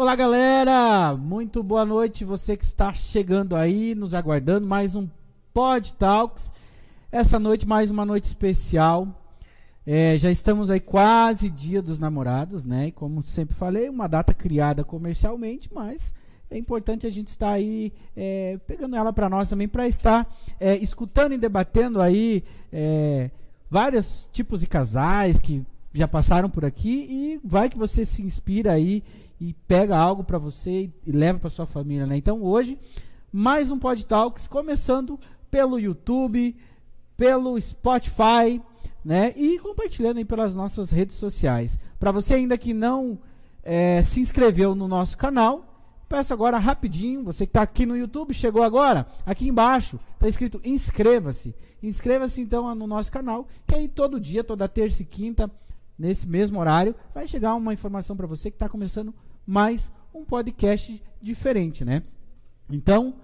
Olá, galera! Muito boa noite, você que está chegando aí, nos aguardando. Mais um Pod Talks. Essa noite, mais uma noite especial. É, já estamos aí quase dia dos namorados, né? E como sempre falei, uma data criada comercialmente, mas é importante a gente estar aí é, pegando ela para nós também, para estar é, escutando e debatendo aí é, vários tipos de casais que já passaram por aqui e vai que você se inspira aí e pega algo para você e leva para sua família, né? Então hoje mais um Pod Talks começando pelo YouTube, pelo Spotify, né? E compartilhando aí pelas nossas redes sociais. Para você ainda que não é, se inscreveu no nosso canal, peço agora rapidinho, você que está aqui no YouTube, chegou agora, aqui embaixo está escrito inscreva-se. Inscreva-se então no nosso canal, que aí todo dia, toda terça e quinta, nesse mesmo horário, vai chegar uma informação para você que está começando mais um podcast diferente, né? Então,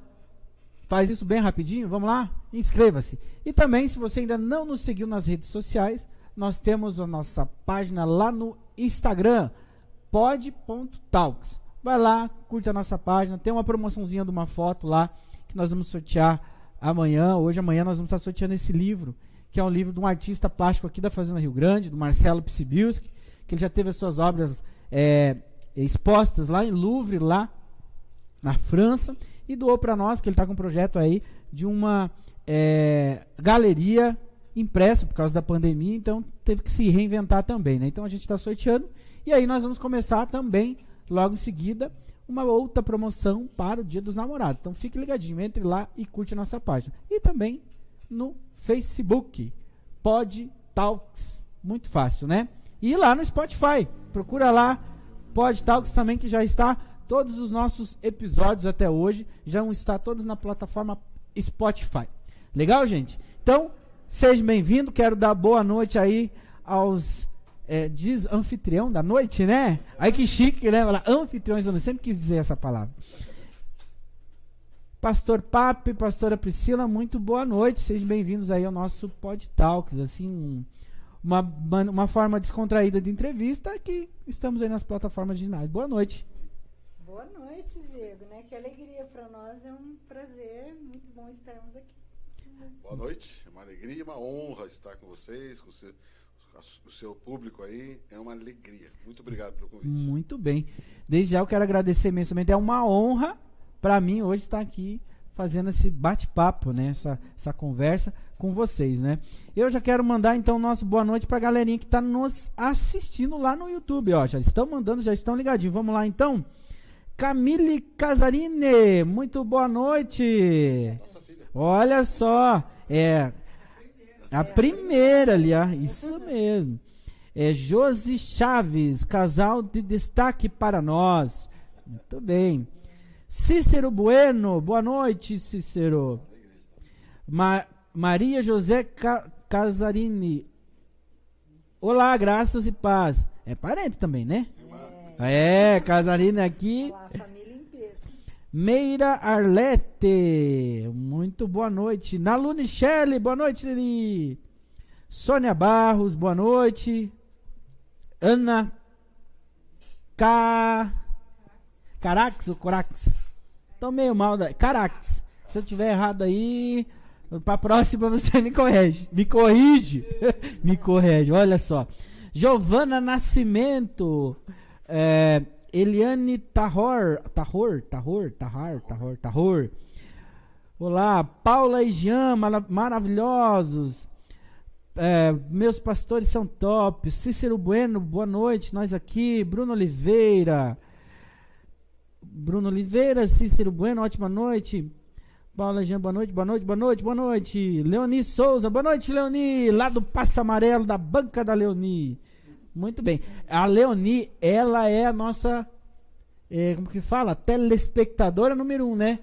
faz isso bem rapidinho, vamos lá? Inscreva-se. E também, se você ainda não nos seguiu nas redes sociais, nós temos a nossa página lá no Instagram, pod.talks. Vai lá, curte a nossa página, tem uma promoçãozinha de uma foto lá que nós vamos sortear amanhã. Hoje, amanhã, nós vamos estar sorteando esse livro, que é um livro de um artista plástico aqui da Fazenda Rio Grande, do Marcelo Psibilski, que ele já teve as suas obras é, expostas lá em Louvre, lá na França, e doou para nós, que ele está com um projeto aí de uma é, galeria impressa por causa da pandemia, então teve que se reinventar também, né? Então a gente está sorteando e aí nós vamos começar também, logo em seguida, uma outra promoção para o Dia dos Namorados. Então fique ligadinho, entre lá e curte a nossa página. E também no Facebook, Pod Talks, muito fácil, né? E lá no Spotify, procura lá Pod Talks também, que já está todos os nossos episódios até hoje, já estão todos na plataforma Spotify. Legal, gente? Então, seja bem-vindo. Quero dar boa noite aí aos é, diz anfitrião da noite, né? Aí que chique, né? Anfitriões, eu sempre quis dizer essa palavra. Pastor Pape, pastora Priscila, muito boa noite. Sejam bem-vindos aí ao nosso Pod Talks, assim, uma, uma forma descontraída de entrevista que estamos aí nas plataformas digitais. Boa noite. Boa noite, Diego, né? Que alegria para nós, é um prazer, muito bom estarmos aqui. Boa noite, é uma alegria e uma honra estar com vocês, com o seu, o seu público aí, é uma alegria. Muito obrigado pelo convite. Muito bem. Desde já eu quero agradecer imensamente, é uma honra para mim hoje estar aqui fazendo esse bate-papo, né? Essa, essa conversa com vocês, né? Eu já quero mandar então nosso boa noite para a galerinha que está nos assistindo lá no YouTube, ó. Já estão mandando, já estão ligadinhos. Vamos lá então. Camille Casarini, muito boa noite. Olha só, é a primeira ali, ó. Isso mesmo. É Josi Chaves, casal de destaque para nós. Muito bem. Cícero Bueno, boa noite, Cícero. Ma Maria José Ca Casarini. Olá, graças e paz. É parente também, né? É, é Casarini aqui. Olá, família em peso. Meira Arlete, muito boa noite. Nalune Shelley, boa noite, Lili. Sônia Barros, boa noite. Ana K. Carax ou Corax? Tô meio mal da. Carax. Se eu tiver errado aí, pra próxima você me corrige. Me corrige. me corrige, olha só. Giovana Nascimento. É, Eliane Tahor. Tahor, Tahor, Tahar, Tahor, Tahor. Olá, Paula e Jean, maravilhosos. É, meus pastores são top. Cícero Bueno, boa noite. Nós aqui. Bruno Oliveira. Bruno Oliveira, Cícero Bueno, ótima noite. Paula Jean, boa noite, boa noite, boa noite, boa noite. Leoni Souza, boa noite, Leoni, lá do Passo Amarelo, da banca da Leoni. Muito bem. A Leoni, ela é a nossa, é, como que fala? Telespectadora número um, né?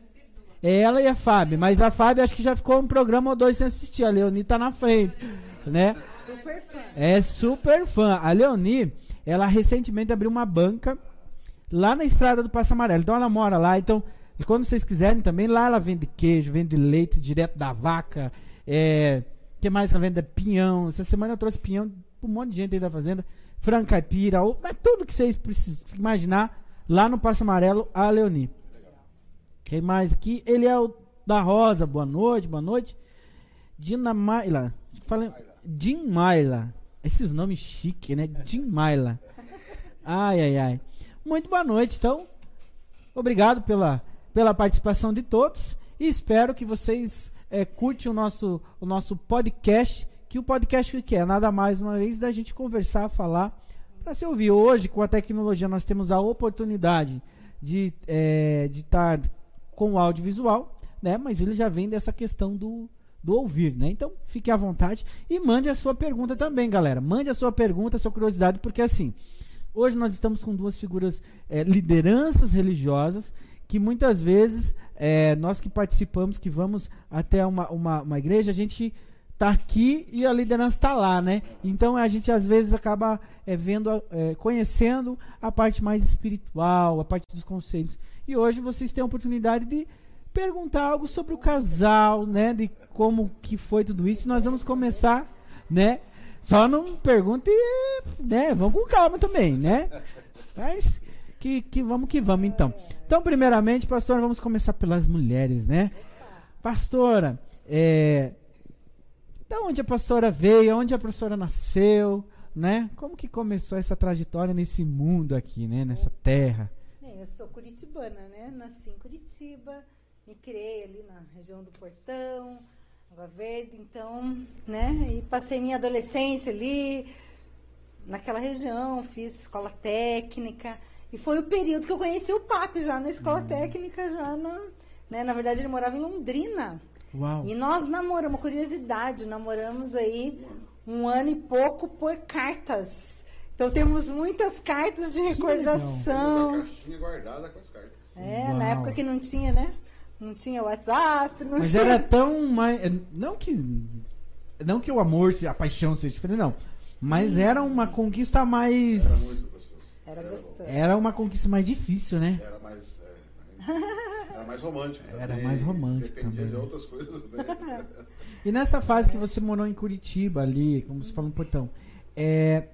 É ela e a Fábio. Mas a Fábio acho que já ficou um programa ou dois sem assistir. A Leoni tá na frente, né? Super fã. É super fã. A Leoni, ela recentemente abriu uma banca lá na estrada do Passo Amarelo. Então ela mora lá. Então, quando vocês quiserem também, lá ela vende queijo, vende leite direto da vaca. É, que mais ela vende? Pinhão. Essa semana eu trouxe pinhão para um monte de gente aí da fazenda. Franca caipira, ou, mas tudo que vocês precisam imaginar, lá no Passo Amarelo, a Leoni. Quem mais aqui? Ele é o da Rosa. Boa noite, boa noite. Dina Maila. Falei, Jim Maila. Esses nomes chiques, né? Jim Maila. Ai, ai, ai. Muito boa noite, então. Obrigado pela, pela participação de todos. E espero que vocês é, curtem o nosso, o nosso podcast. Que o podcast que é? Nada mais uma vez da gente conversar, falar, para se ouvir. Hoje, com a tecnologia, nós temos a oportunidade de é, estar com o audiovisual, né? Mas ele já vem dessa questão do, do ouvir, né? Então, fique à vontade e mande a sua pergunta também, galera. Mande a sua pergunta, a sua curiosidade, porque assim, hoje nós estamos com duas figuras, é, lideranças religiosas, que muitas vezes é, nós que participamos, que vamos até uma, uma, uma igreja, a gente tá aqui e a liderança está lá, né? Então a gente às vezes acaba é, vendo, é, conhecendo a parte mais espiritual, a parte dos conselhos. E hoje vocês têm a oportunidade de perguntar algo sobre o casal, né? De como que foi tudo isso. Nós vamos começar, né? Só não pergunte, né? Vamos com calma também, né? Mas que, que vamos que vamos então. Então, primeiramente, pastora, vamos começar pelas mulheres, né? Pastora, é, da onde a pastora veio, onde a pastora nasceu, né? Como que começou essa trajetória nesse mundo aqui, né? Nessa terra? Bem, eu sou curitibana, né? Nasci em Curitiba, me criei ali na região do Portão, Água Verde, então, né? E passei minha adolescência ali, naquela região, fiz escola técnica. E foi o período que eu conheci o papi já na escola uhum. técnica, já na, né? Na verdade, ele morava em Londrina. Uau. E nós namoramos, uma curiosidade, namoramos aí um ano e pouco por cartas. Então temos muitas cartas de recordação. a caixinha guardada com as cartas. É, Uau. na época que não tinha, né? Não tinha WhatsApp, não Mas tinha... era tão mais. Não que. Não que o amor, a paixão seja diferente, não. Mas era uma conquista mais. Era muito. Era gostoso. Era uma conquista mais difícil, né? Era mais. É, mais era mais romântico. Também. Era mais romântico. Dependia também. de outras coisas. Né? E nessa fase que você morou em Curitiba, ali, como você falou no portão, é,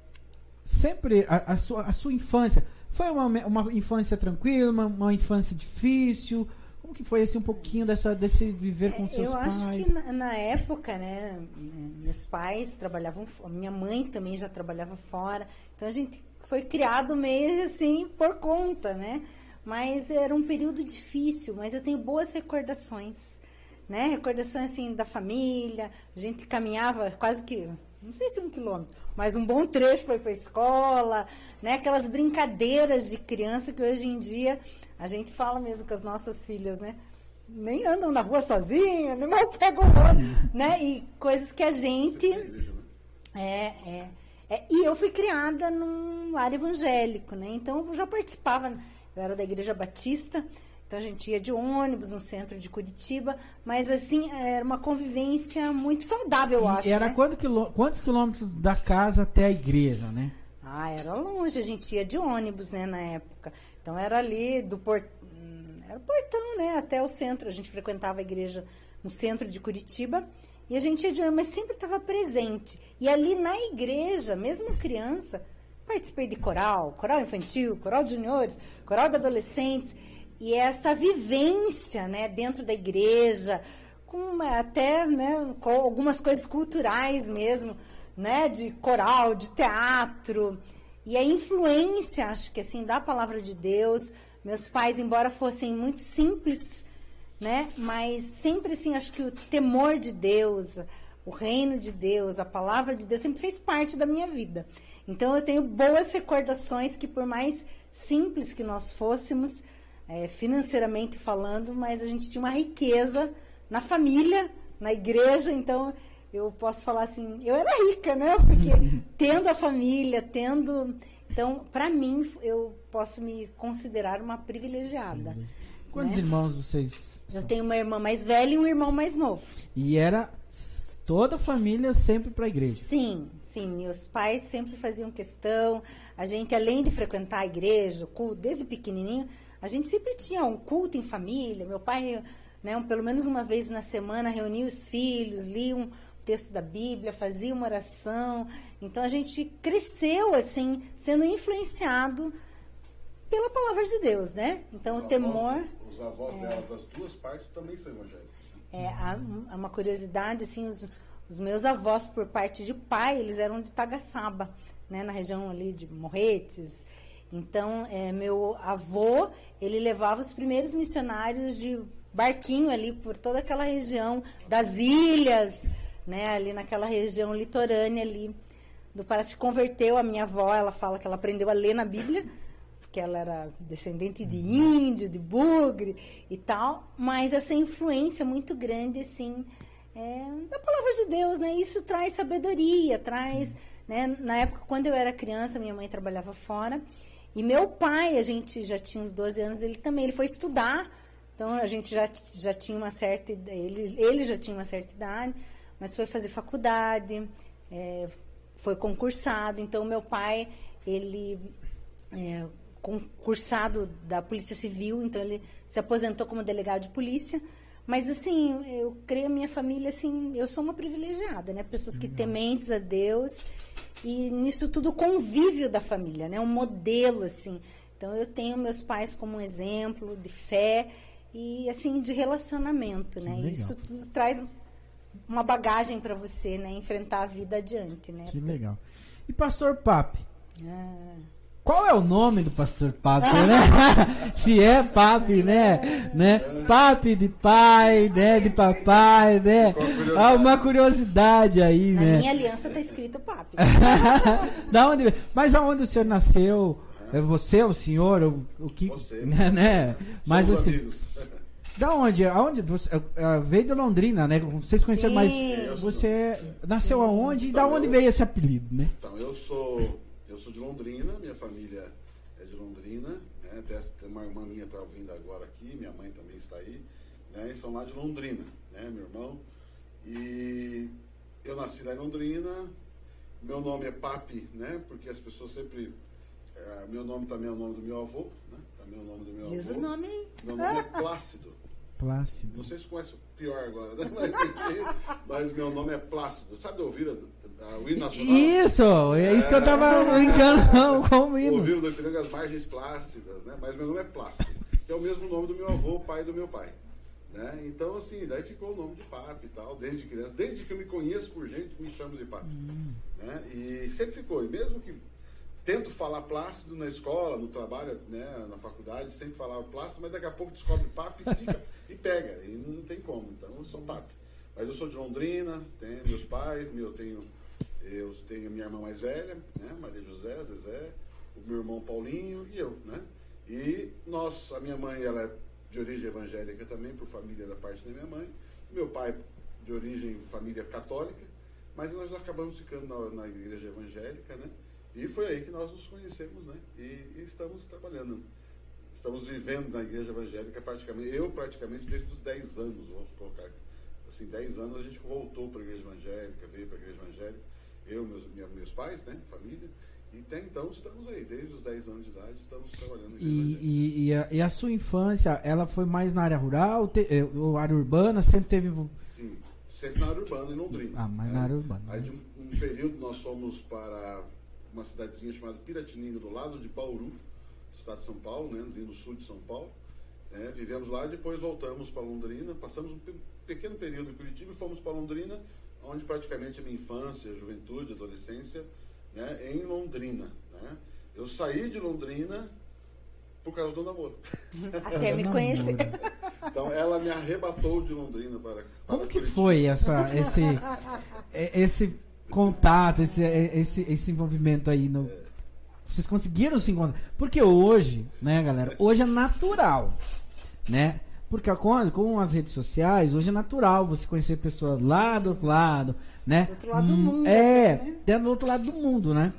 sempre a, a, sua, a sua infância foi uma, uma infância tranquila, uma, uma infância difícil? Como que foi assim um pouquinho dessa, desse viver com seus eu pais? acho que na, na, época, né, meus pais trabalhavam, minha mãe também já trabalhava fora, então a gente foi criado meio assim por conta, né? Mas era um período difícil, mas eu tenho boas recordações, né? Recordações assim da família, a gente caminhava quase que, não sei se um quilômetro, mas um bom trecho para ir para a escola, né? Aquelas brincadeiras de criança que hoje em dia a gente fala mesmo com as nossas filhas, né? Nem andam na rua sozinha, nem mal pegam o né? E coisas que a gente. É, é, é. E eu fui criada num lar evangélico, né? Então eu já participava. Eu era da Igreja Batista, então a gente ia de ônibus no centro de Curitiba, mas assim, era uma convivência muito saudável, eu acho. Era né? quilô, quantos quilômetros da casa até a igreja, né? Ah, era longe, a gente ia de ônibus, né, na época. Então era ali do port... Era portão, né, até o centro. A gente frequentava a igreja no centro de Curitiba e a gente ia de mas sempre estava presente. E ali na igreja, mesmo criança, participei de coral, coral infantil, coral de juniores, coral de adolescentes. E essa vivência, né, dentro da igreja, com até, né, com algumas coisas culturais mesmo, né, de coral, de teatro. E a influência, acho que assim, da palavra de Deus. Meus pais, embora fossem muito simples, né? Mas sempre assim, acho que o temor de Deus, o reino de Deus, a palavra de Deus sempre fez parte da minha vida. Então eu tenho boas recordações que por mais simples que nós fôssemos, é, financeiramente falando, mas a gente tinha uma riqueza na família, na igreja, então eu posso falar assim, eu era rica, né? Porque tendo a família, tendo. Então, para mim, eu posso me considerar uma privilegiada. Quantos né? irmãos vocês? Eu tenho uma irmã mais velha e um irmão mais novo. E era toda a família sempre para a igreja? Sim, sim. Meus pais sempre faziam questão. A gente, além de frequentar a igreja, o culto, desde pequenininho, a gente sempre tinha um culto em família. Meu pai, né, um, pelo menos uma vez na semana, reunia os filhos, lia um texto da Bíblia, fazia uma oração. Então a gente cresceu assim, sendo influenciado pela palavra de Deus, né? Então o temor. Os avós dela das duas partes também são evangélicos. É, há, há uma curiosidade, assim, os, os meus avós, por parte de pai, eles eram de Tagaçaba, né, na região ali de Morretes. Então, é, meu avô, ele levava os primeiros missionários de barquinho ali por toda aquela região das ilhas, né, ali naquela região litorânea ali do Pará. Se converteu, a minha avó, ela fala que ela aprendeu a ler na Bíblia, porque ela era descendente de índio, de bugre e tal, mas essa influência muito grande, assim, é, da palavra de Deus, né? Isso traz sabedoria, traz, né? Na época, quando eu era criança, minha mãe trabalhava fora, e meu pai, a gente já tinha uns 12 anos, ele também, ele foi estudar, então a gente já, já tinha uma certa ele, ele já tinha uma certa idade, mas foi fazer faculdade, é, foi concursado, então meu pai, ele é, concursado da Polícia Civil, então ele se aposentou como delegado de polícia. Mas assim, eu creio a minha família assim, eu sou uma privilegiada, né? Pessoas que tementes a Deus e nisso tudo o convívio da família, né? Um modelo assim. Então eu tenho meus pais como um exemplo de fé e assim de relacionamento, né? legal. Isso tudo traz uma bagagem para você, né? Enfrentar a vida adiante, né? Que legal. E pastor Papi? Ah. Qual é o nome do pastor Papi, né? Se é Papi, né? né? Papi de pai, né? De papai, né? Há uma curiosidade aí, Na né? minha aliança tá escrito papi. da onde, mas aonde o senhor nasceu? É você, o senhor, o, o que, Você. né, né? Mas Somos assim, amigos. da onde? Aonde você eh, veio de Londrina, né? Vocês conheceram, mas Sim. você nasceu aonde e da onde eu- veio esse apelido, né? Então, eu sou, sou de Londrina, minha família é de Londrina, né? Até tem uma irmã minha está ouvindo agora aqui, minha mãe também está aí, né? E são lá de Londrina, né? Meu irmão. E eu nasci lá em Londrina, meu nome é Papi, né? Porque as pessoas sempre... eh, meu nome também é o nome do meu avô, né? Também é o nome do meu Diz avô. o nome. Meu nome é Plácido. Plácido. Não sei se conhece o pior agora, né? mas, mas meu nome é Plácido. Sabe ouvir a, a, o hino nacional? Isso, é isso que eu tava brincando com o hino. Ouviram do Ipiranga as margens plácidas, né? Mas meu nome é Plácido, que é o mesmo nome do meu avô, pai do meu pai. Né? Então, assim, daí ficou o nome de Papi e tal, desde criança. Desde que eu me conheço por gente, me chamo de Papi. Né? E sempre ficou. E mesmo que tento falar Plácido na escola, no trabalho, né, na faculdade, sempre falava Plácido, mas daqui a pouco descobre Papi e fica e pega. E não tem como. Então, eu sou Papi. Mas eu sou de Londrina, tenho meus pais, meu, eu tenho eu tenho a minha irmã mais velha, né, Maria José, Zezé, o meu irmão Paulinho e eu, né? E nós, a minha mãe, ela é de origem evangélica também, por família da parte da minha mãe. Meu pai, de origem família católica, mas nós acabamos ficando na, na igreja evangélica, né? E foi aí que nós nos conhecemos, né? E, e estamos trabalhando. Estamos vivendo na igreja evangélica praticamente, eu praticamente desde os 10 anos, vamos colocar assim, 10 anos a gente voltou para a igreja evangélica, veio para a igreja evangélica, eu, meus, minha- meus pais, né, família, e até então estamos aí, desde os 10 anos de idade estamos trabalhando E, e, e, a, e a sua infância, ela foi mais na área rural te- eh, ou área urbana? Sempre teve. Sim, sempre na área urbana, em Londrina. Ah, mas né? na área urbana. Aí de um, um período nós fomos para uma cidadezinha chamada Piratininga, do lado de Bauru, estado de São Paulo, né, no sul de São Paulo. né? vivemos lá, depois voltamos para Londrina, passamos um pe- pequeno período em Curitiba e fomos para Londrina, onde praticamente a minha infância, juventude, adolescência, né, em Londrina. Né? Eu saí de Londrina por causa do namoro. Até me conhecer. Então ela me arrebatou de Londrina para, para Como que Curitiba. foi essa, esse, eh, esse contato, esse, eh, esse, esse envolvimento aí? No, vocês conseguiram se encontrar? Porque hoje, né, galera? Hoje é natural, né? Porque com, com as redes sociais, hoje é natural você conhecer pessoas lá do outro lado, né? Do outro lado do Hum, mundo, É, assim, né? até do outro lado do mundo, né?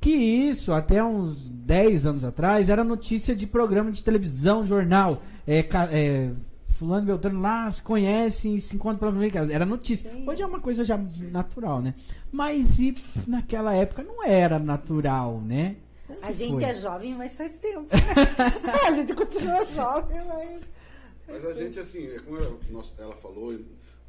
Que isso, até uns 10 anos atrás, era notícia de programa de televisão, jornal. É, é, fulano e Beltrano lá se conhecem e se encontram pela primeira vez. Era notícia. Sim. Hoje é uma coisa já natural, né? Mas e naquela época não era natural, né? Como A gente foi? é jovem, mas faz tempo. a gente continua jovem, mas. Mas a gente, assim, é como ela, falou,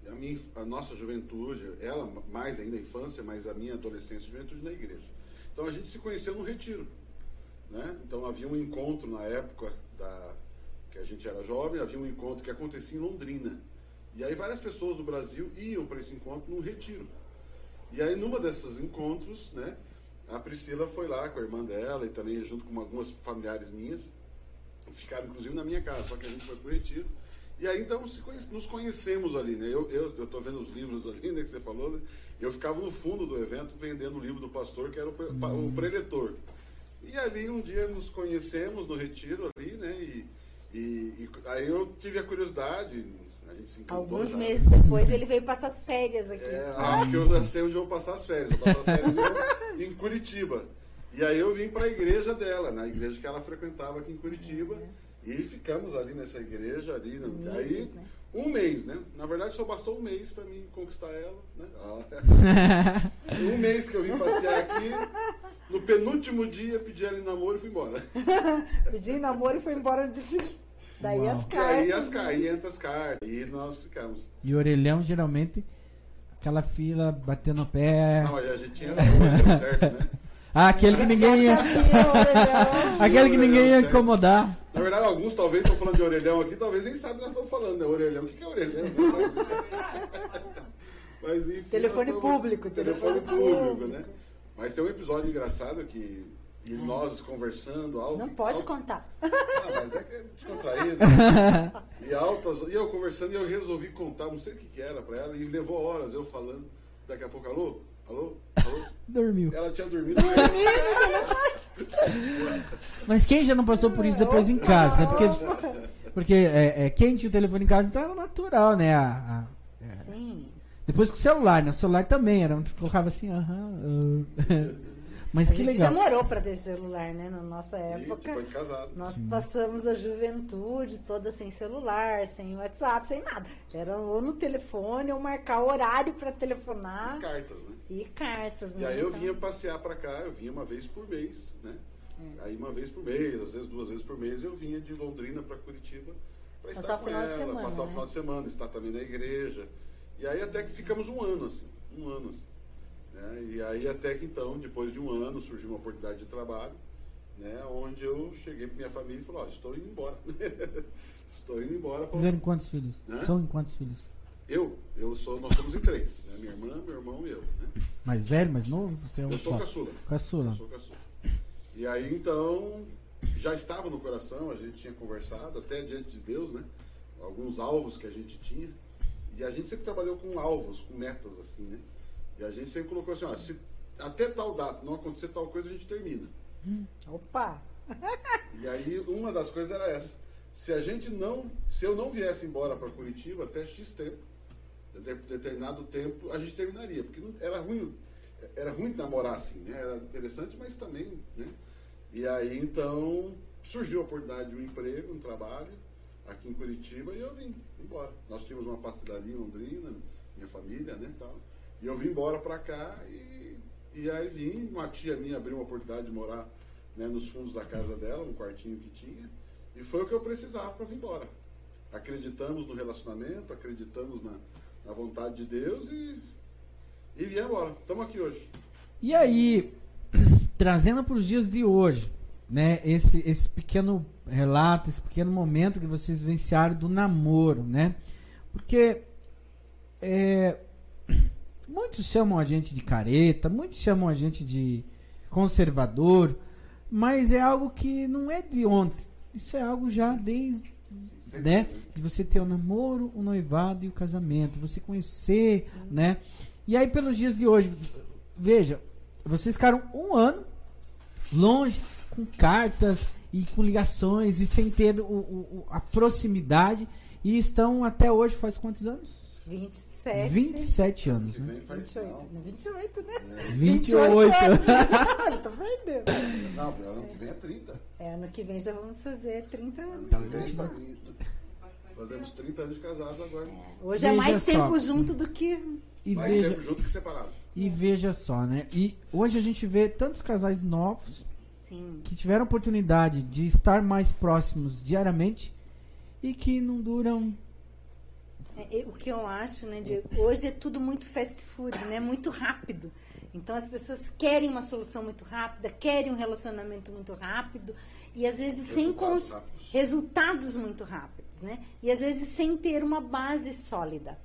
a, minha, a nossa juventude, ela mais ainda a infância, mas a minha adolescência e juventude na igreja. Então a gente se conheceu no retiro. né? Então havia um encontro na época da, que a gente era jovem, havia um encontro que acontecia em Londrina. E aí várias pessoas do Brasil iam para esse encontro num retiro. E aí numa desses encontros, né, a Priscila foi lá com a irmã dela e também junto com algumas familiares minhas, ficaram inclusive na minha casa, só que a gente foi pro retiro. E aí então nos conhecemos ali, né? Eu, eu, eu tô vendo os livros ali, né, que você falou, né? Eu ficava no fundo do evento vendendo o livro do pastor, que era o, o preletor. E ali um dia nos conhecemos no retiro ali, né? E, e, e aí eu tive a curiosidade, a gente se encantou Alguns já. meses depois ele veio passar as férias aqui. É, acho que eu já sei onde eu vou passar as férias. Vou passar as férias em, em Curitiba. E aí eu vim para a igreja dela, na igreja que ela frequentava aqui em Curitiba. E ficamos ali nessa igreja ali. né? Um aí mês, né? um mês, né? Na verdade só bastou um mês para mim conquistar ela, né? Ah. um mês que eu vim passear aqui. No penúltimo dia pedi ela em namoro e fui embora. Pedi em namoro e foi embora no dia seguinte. Daí Uau. as E cartas. aí as né? cartas, aí entra as cartas. E nós ficamos. E o orelhão, geralmente, aquela fila batendo o pé. Não, a gente tinha certo, né? Ah, aquele que ninguém ia. Aquele que ninguém ia incomodar. Na verdade, alguns talvez estão falando de orelhão aqui, talvez nem sabem o que nós estamos falando, né? Orelhão. O que que é orelhão? Mas enfim. Telefone estamos- público, Telefone telefone público, público. né? Mas tem um episódio engraçado que. E nós conversando alto. Não pode alto, contar. Ah, mas é que é descontraído. e altas. E eu conversando e eu resolvi contar, não sei o que, que era pra ela, e levou horas eu falando. Daqui a pouco, alô? Alô? Alô? Dormiu. Ela tinha dormido. Mas quem já não passou por isso depois em casa, né? Porque, porque é, é, quem tinha o telefone em casa, então era natural, né? A- a- é. Sim. Depois com o celular, né? O celular também era. colocava assim, aham. ah. Mas A que gente legal. demorou para ter celular, né? Na nossa E época. depois de casado. Nós passamos a juventude toda sem celular, sem WhatsApp, sem nada. Era ou no telefone ou marcar horário para telefonar E cartas, né? E cartas. E né? aí eu Então, vinha passear pra cá, eu vinha uma vez por mês, né? É. Aí uma vez por mês, às vezes duas vezes por mês, eu vinha de Londrina pra Curitiba pra Passar estar o com final de ela, semana, passar o né? final de semana, estar também na igreja. E aí até que ficamos um ano assim, um ano assim. Né? E aí até que então, depois de um ano, surgiu uma oportunidade de trabalho, né? Onde eu cheguei pra minha família e falei, ó, estou indo embora. estou indo embora. pra- Fizeram quantos filhos? Hã? São em quantos filhos? Eu, eu sou, nós somos em três, né? Minha irmã, meu irmão e eu, né? Mais velho, mais novo? Você é um Eu sou só? caçula. Caçula. Eu sou caçula. E aí então já estava no coração, a gente tinha conversado até diante de Deus, né? Alguns alvos que a gente tinha. E a gente sempre trabalhou com alvos, com metas assim, né? E a gente sempre colocou assim, ó, se até tal data não acontecer tal coisa, a gente termina. Opa! E aí uma das coisas era essa. Se a gente não, se eu não viesse embora para Curitiba até X tempo, de- determinado tempo, a gente terminaria, porque era ruim, era ruim namorar assim, né? Era interessante, mas também, né? E aí então surgiu a oportunidade de um emprego, um trabalho aqui em Curitiba e eu vim embora. Nós tínhamos uma pastelaria em Londrina, minha família, né, tal. E eu vim embora para cá e, e aí vim, uma tia minha abriu uma oportunidade de morar né, nos fundos da casa dela, um quartinho que tinha, e foi o que eu precisava para vir embora. Acreditamos no relacionamento, acreditamos na, na vontade de Deus e, e viemos embora. Estamos aqui hoje. E aí, trazendo para os dias de hoje, né? Esse, esse pequeno relato, esse pequeno momento que vocês vivenciaram do namoro, né? Porque é, muitos chamam a gente de careta, muitos chamam a gente de conservador, mas é algo que não é de ontem. Isso é algo já desde né? De você ter o namoro, o noivado e o casamento, você conhecer, né? E aí pelos dias de hoje, veja, vocês ficaram um ano longe, com cartas e com ligações e sem ter o- o- a proximidade e estão até hoje, faz quantos anos? 27. 27 anos, né? vem faz 28. não. né? 28, né? 28. anos. Tá perdendo. Não, ano que vem é 30. É, ano que vem já vamos fazer 30 anos. Ano que vem fa- fazemos 30 anos de casados agora. Hoje é Veja mais só. tempo junto do que. E Mais veja, tempo junto que separado. e veja só, né? E hoje a gente vê tantos casais novos Sim. que tiveram oportunidade de estar mais próximos diariamente e que não duram É, o que eu acho, né, de, hoje é tudo muito fast food, né, muito rápido. Então as pessoas querem uma solução muito rápida, querem um relacionamento muito rápido e às vezes sem Resultados cons- rápidos. resultados muito rápidos, né? E às vezes sem ter uma base sólida,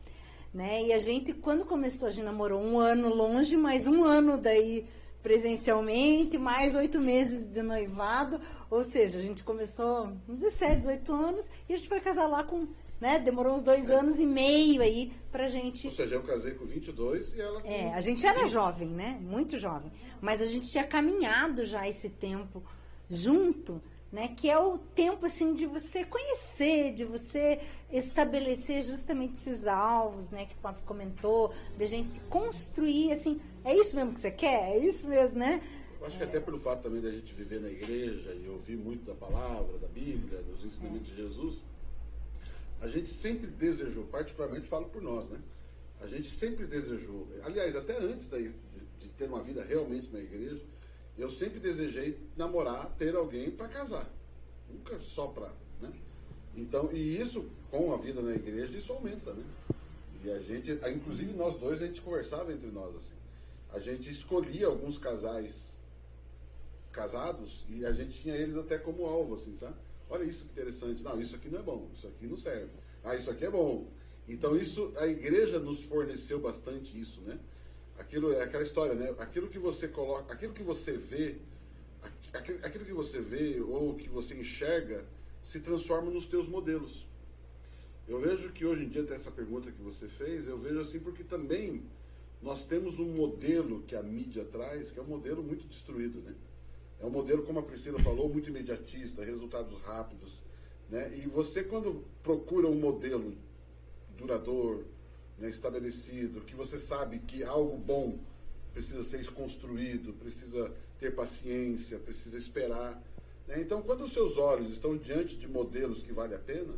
né? E a gente quando começou a gente namorou um ano longe, mais um ano daí presencialmente, mais oito meses de noivado, ou seja, a gente começou com 17, 18 anos e a gente foi casar lá com, né? Demorou uns dois anos e meio aí pra gente Ou seja, eu casei com 22 e ela com... é, a gente era jovem, né? Muito jovem. Mas a gente tinha caminhado já esse tempo junto, né? Que é o tempo, assim, de você conhecer, de você estabelecer justamente esses alvos, né? Que o Papo comentou, de gente construir, assim, é isso mesmo que você quer? É isso mesmo, né? Eu acho que até pelo fato também da gente viver na igreja e ouvir muito da palavra, da Bíblia, dos ensinamentos de Jesus, a gente sempre desejou, particularmente falo por nós, né? A gente sempre desejou, aliás, até antes de, de ter uma vida realmente na igreja, eu sempre desejei namorar, ter alguém para casar. Nunca só para, né? Então, e isso com a vida na igreja, isso aumenta, né? E a gente, inclusive nós dois, a gente conversava entre nós assim. A gente escolhia alguns casais casados e a gente tinha eles até como alvo, assim, sabe? Olha isso que interessante. Não, isso aqui não é bom, isso aqui não serve. Ah, isso aqui é bom. Então isso, a igreja nos forneceu bastante isso, né? Aquilo é aquela história, né? Aquilo que você coloca, aquilo que você vê, aqu- aquilo, aquilo que você vê ou que você enxerga se transforma nos teus modelos. Eu vejo que hoje em dia, até essa pergunta que você fez, eu vejo assim porque também nós temos um modelo que a mídia traz, que é um modelo muito destruído, né? É um modelo, como a Priscila falou, muito imediatista, resultados rápidos, né? E você quando procura um modelo duradouro, né, estabelecido, que você sabe que algo bom precisa ser construído, precisa ter paciência, precisa esperar. né? Então, quando os seus olhos estão diante de modelos que vale a pena,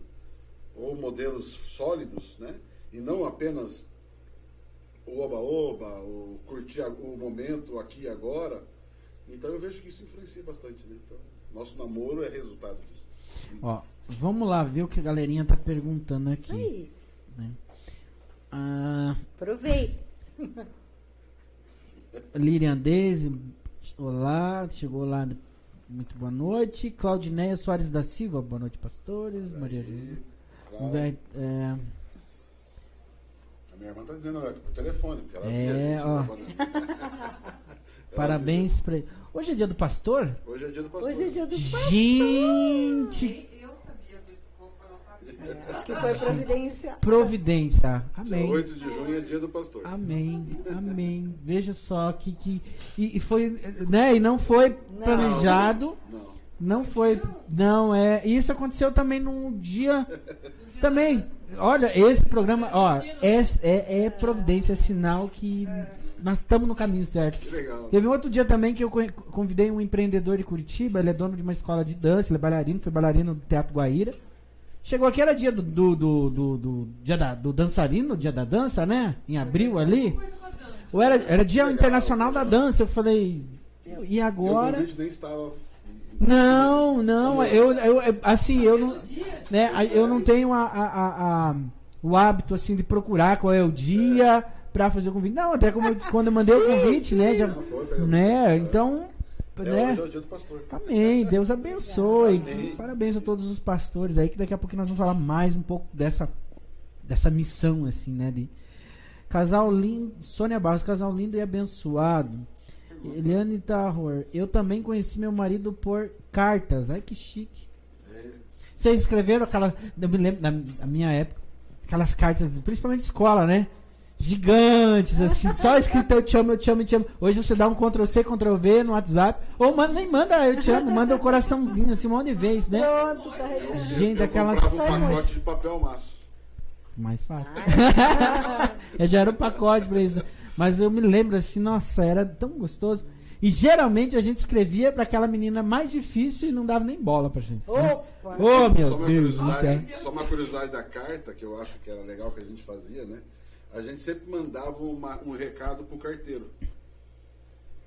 ou modelos sólidos, né? e não apenas o oba-oba, o curtir o momento aqui e agora, então eu vejo que isso influencia bastante. Né? Então, nosso namoro é resultado disso. Ó, vamos lá ver o que a galerinha tá perguntando Isso aqui. aí. Ah, Aproveita. Lilian Deise, olá, chegou lá. Muito boa noite. Claudineia Soares da Silva, boa noite, pastores. Maria Jesus. Claro. Vamos ver, é, A minha irmã está dizendo olha, por telefone, porque ela É, via a gente ó. parabéns pra ele. Hoje é dia do pastor? Hoje é dia do pastor. Hoje é dia do pastor. Gente, Eu sabia disso, o povo não sabia. Acho que foi providência. providência. Dia Amém. 8 de junho é dia do pastor. Amém, amém. Veja só que, que e, e foi, né? E não foi Não. planejado, Não. não foi, não é. E isso aconteceu também num dia, também. Olha, esse programa, ó, é, é, é providência, é sinal que nós estamos no caminho certo. Que legal. Teve um outro dia também que eu co- convidei um empreendedor de Curitiba, ele é dono de uma escola de dança, ele é bailarino, foi bailarino do Teatro Guaíra. Chegou aqui, era dia do, do, do, do, do- dia da, do dançarino, dia da dança, né? Em abril ali. Ou era, era dia internacional da dança. Eu falei, e agora? convite nem estava. Não, não, eu, eu, eu- assim, eu não, né, eu não tenho a, a, a- a- o hábito, assim, de procurar qual é o dia pra fazer o convite. Não, até como eu- quando eu mandei o convite, né, já, foi, né, então, É, né, é amém, Deus abençoe, Amém. parabéns a todos os pastores aí, que daqui a pouco nós vamos falar mais um pouco dessa, dessa missão, assim, né, de casal lindo, Sônia Barros, casal lindo e abençoado. Eliane Tarror, eu também conheci meu marido por cartas. Ai que chique. É, Vocês escreveram aquela. Eu me lembro da na minha época, aquelas cartas, principalmente de escola, né? Gigantes, assim, só escrito eu te amo, eu te amo, eu te amo. Hoje você dá um Ctrl C, Ctrl V no WhatsApp. Ou manda, nem manda eu te amo, manda um coraçãozinho, assim, um monte de vez, né? Pronto, tá recebendo. Gente, eu aquelas. comprava um pacote de papel maço. Mais fácil. eu já era um pacote pra isso. Mas eu me lembro assim, nossa, era tão gostoso. E geralmente a gente escrevia pra aquela menina mais difícil e não dava nem bola pra gente. né? Opa! Ô, meu só, Deus só uma curiosidade da carta, que eu acho que era legal que a gente fazia, né? A gente sempre mandava uma- um recado pro carteiro.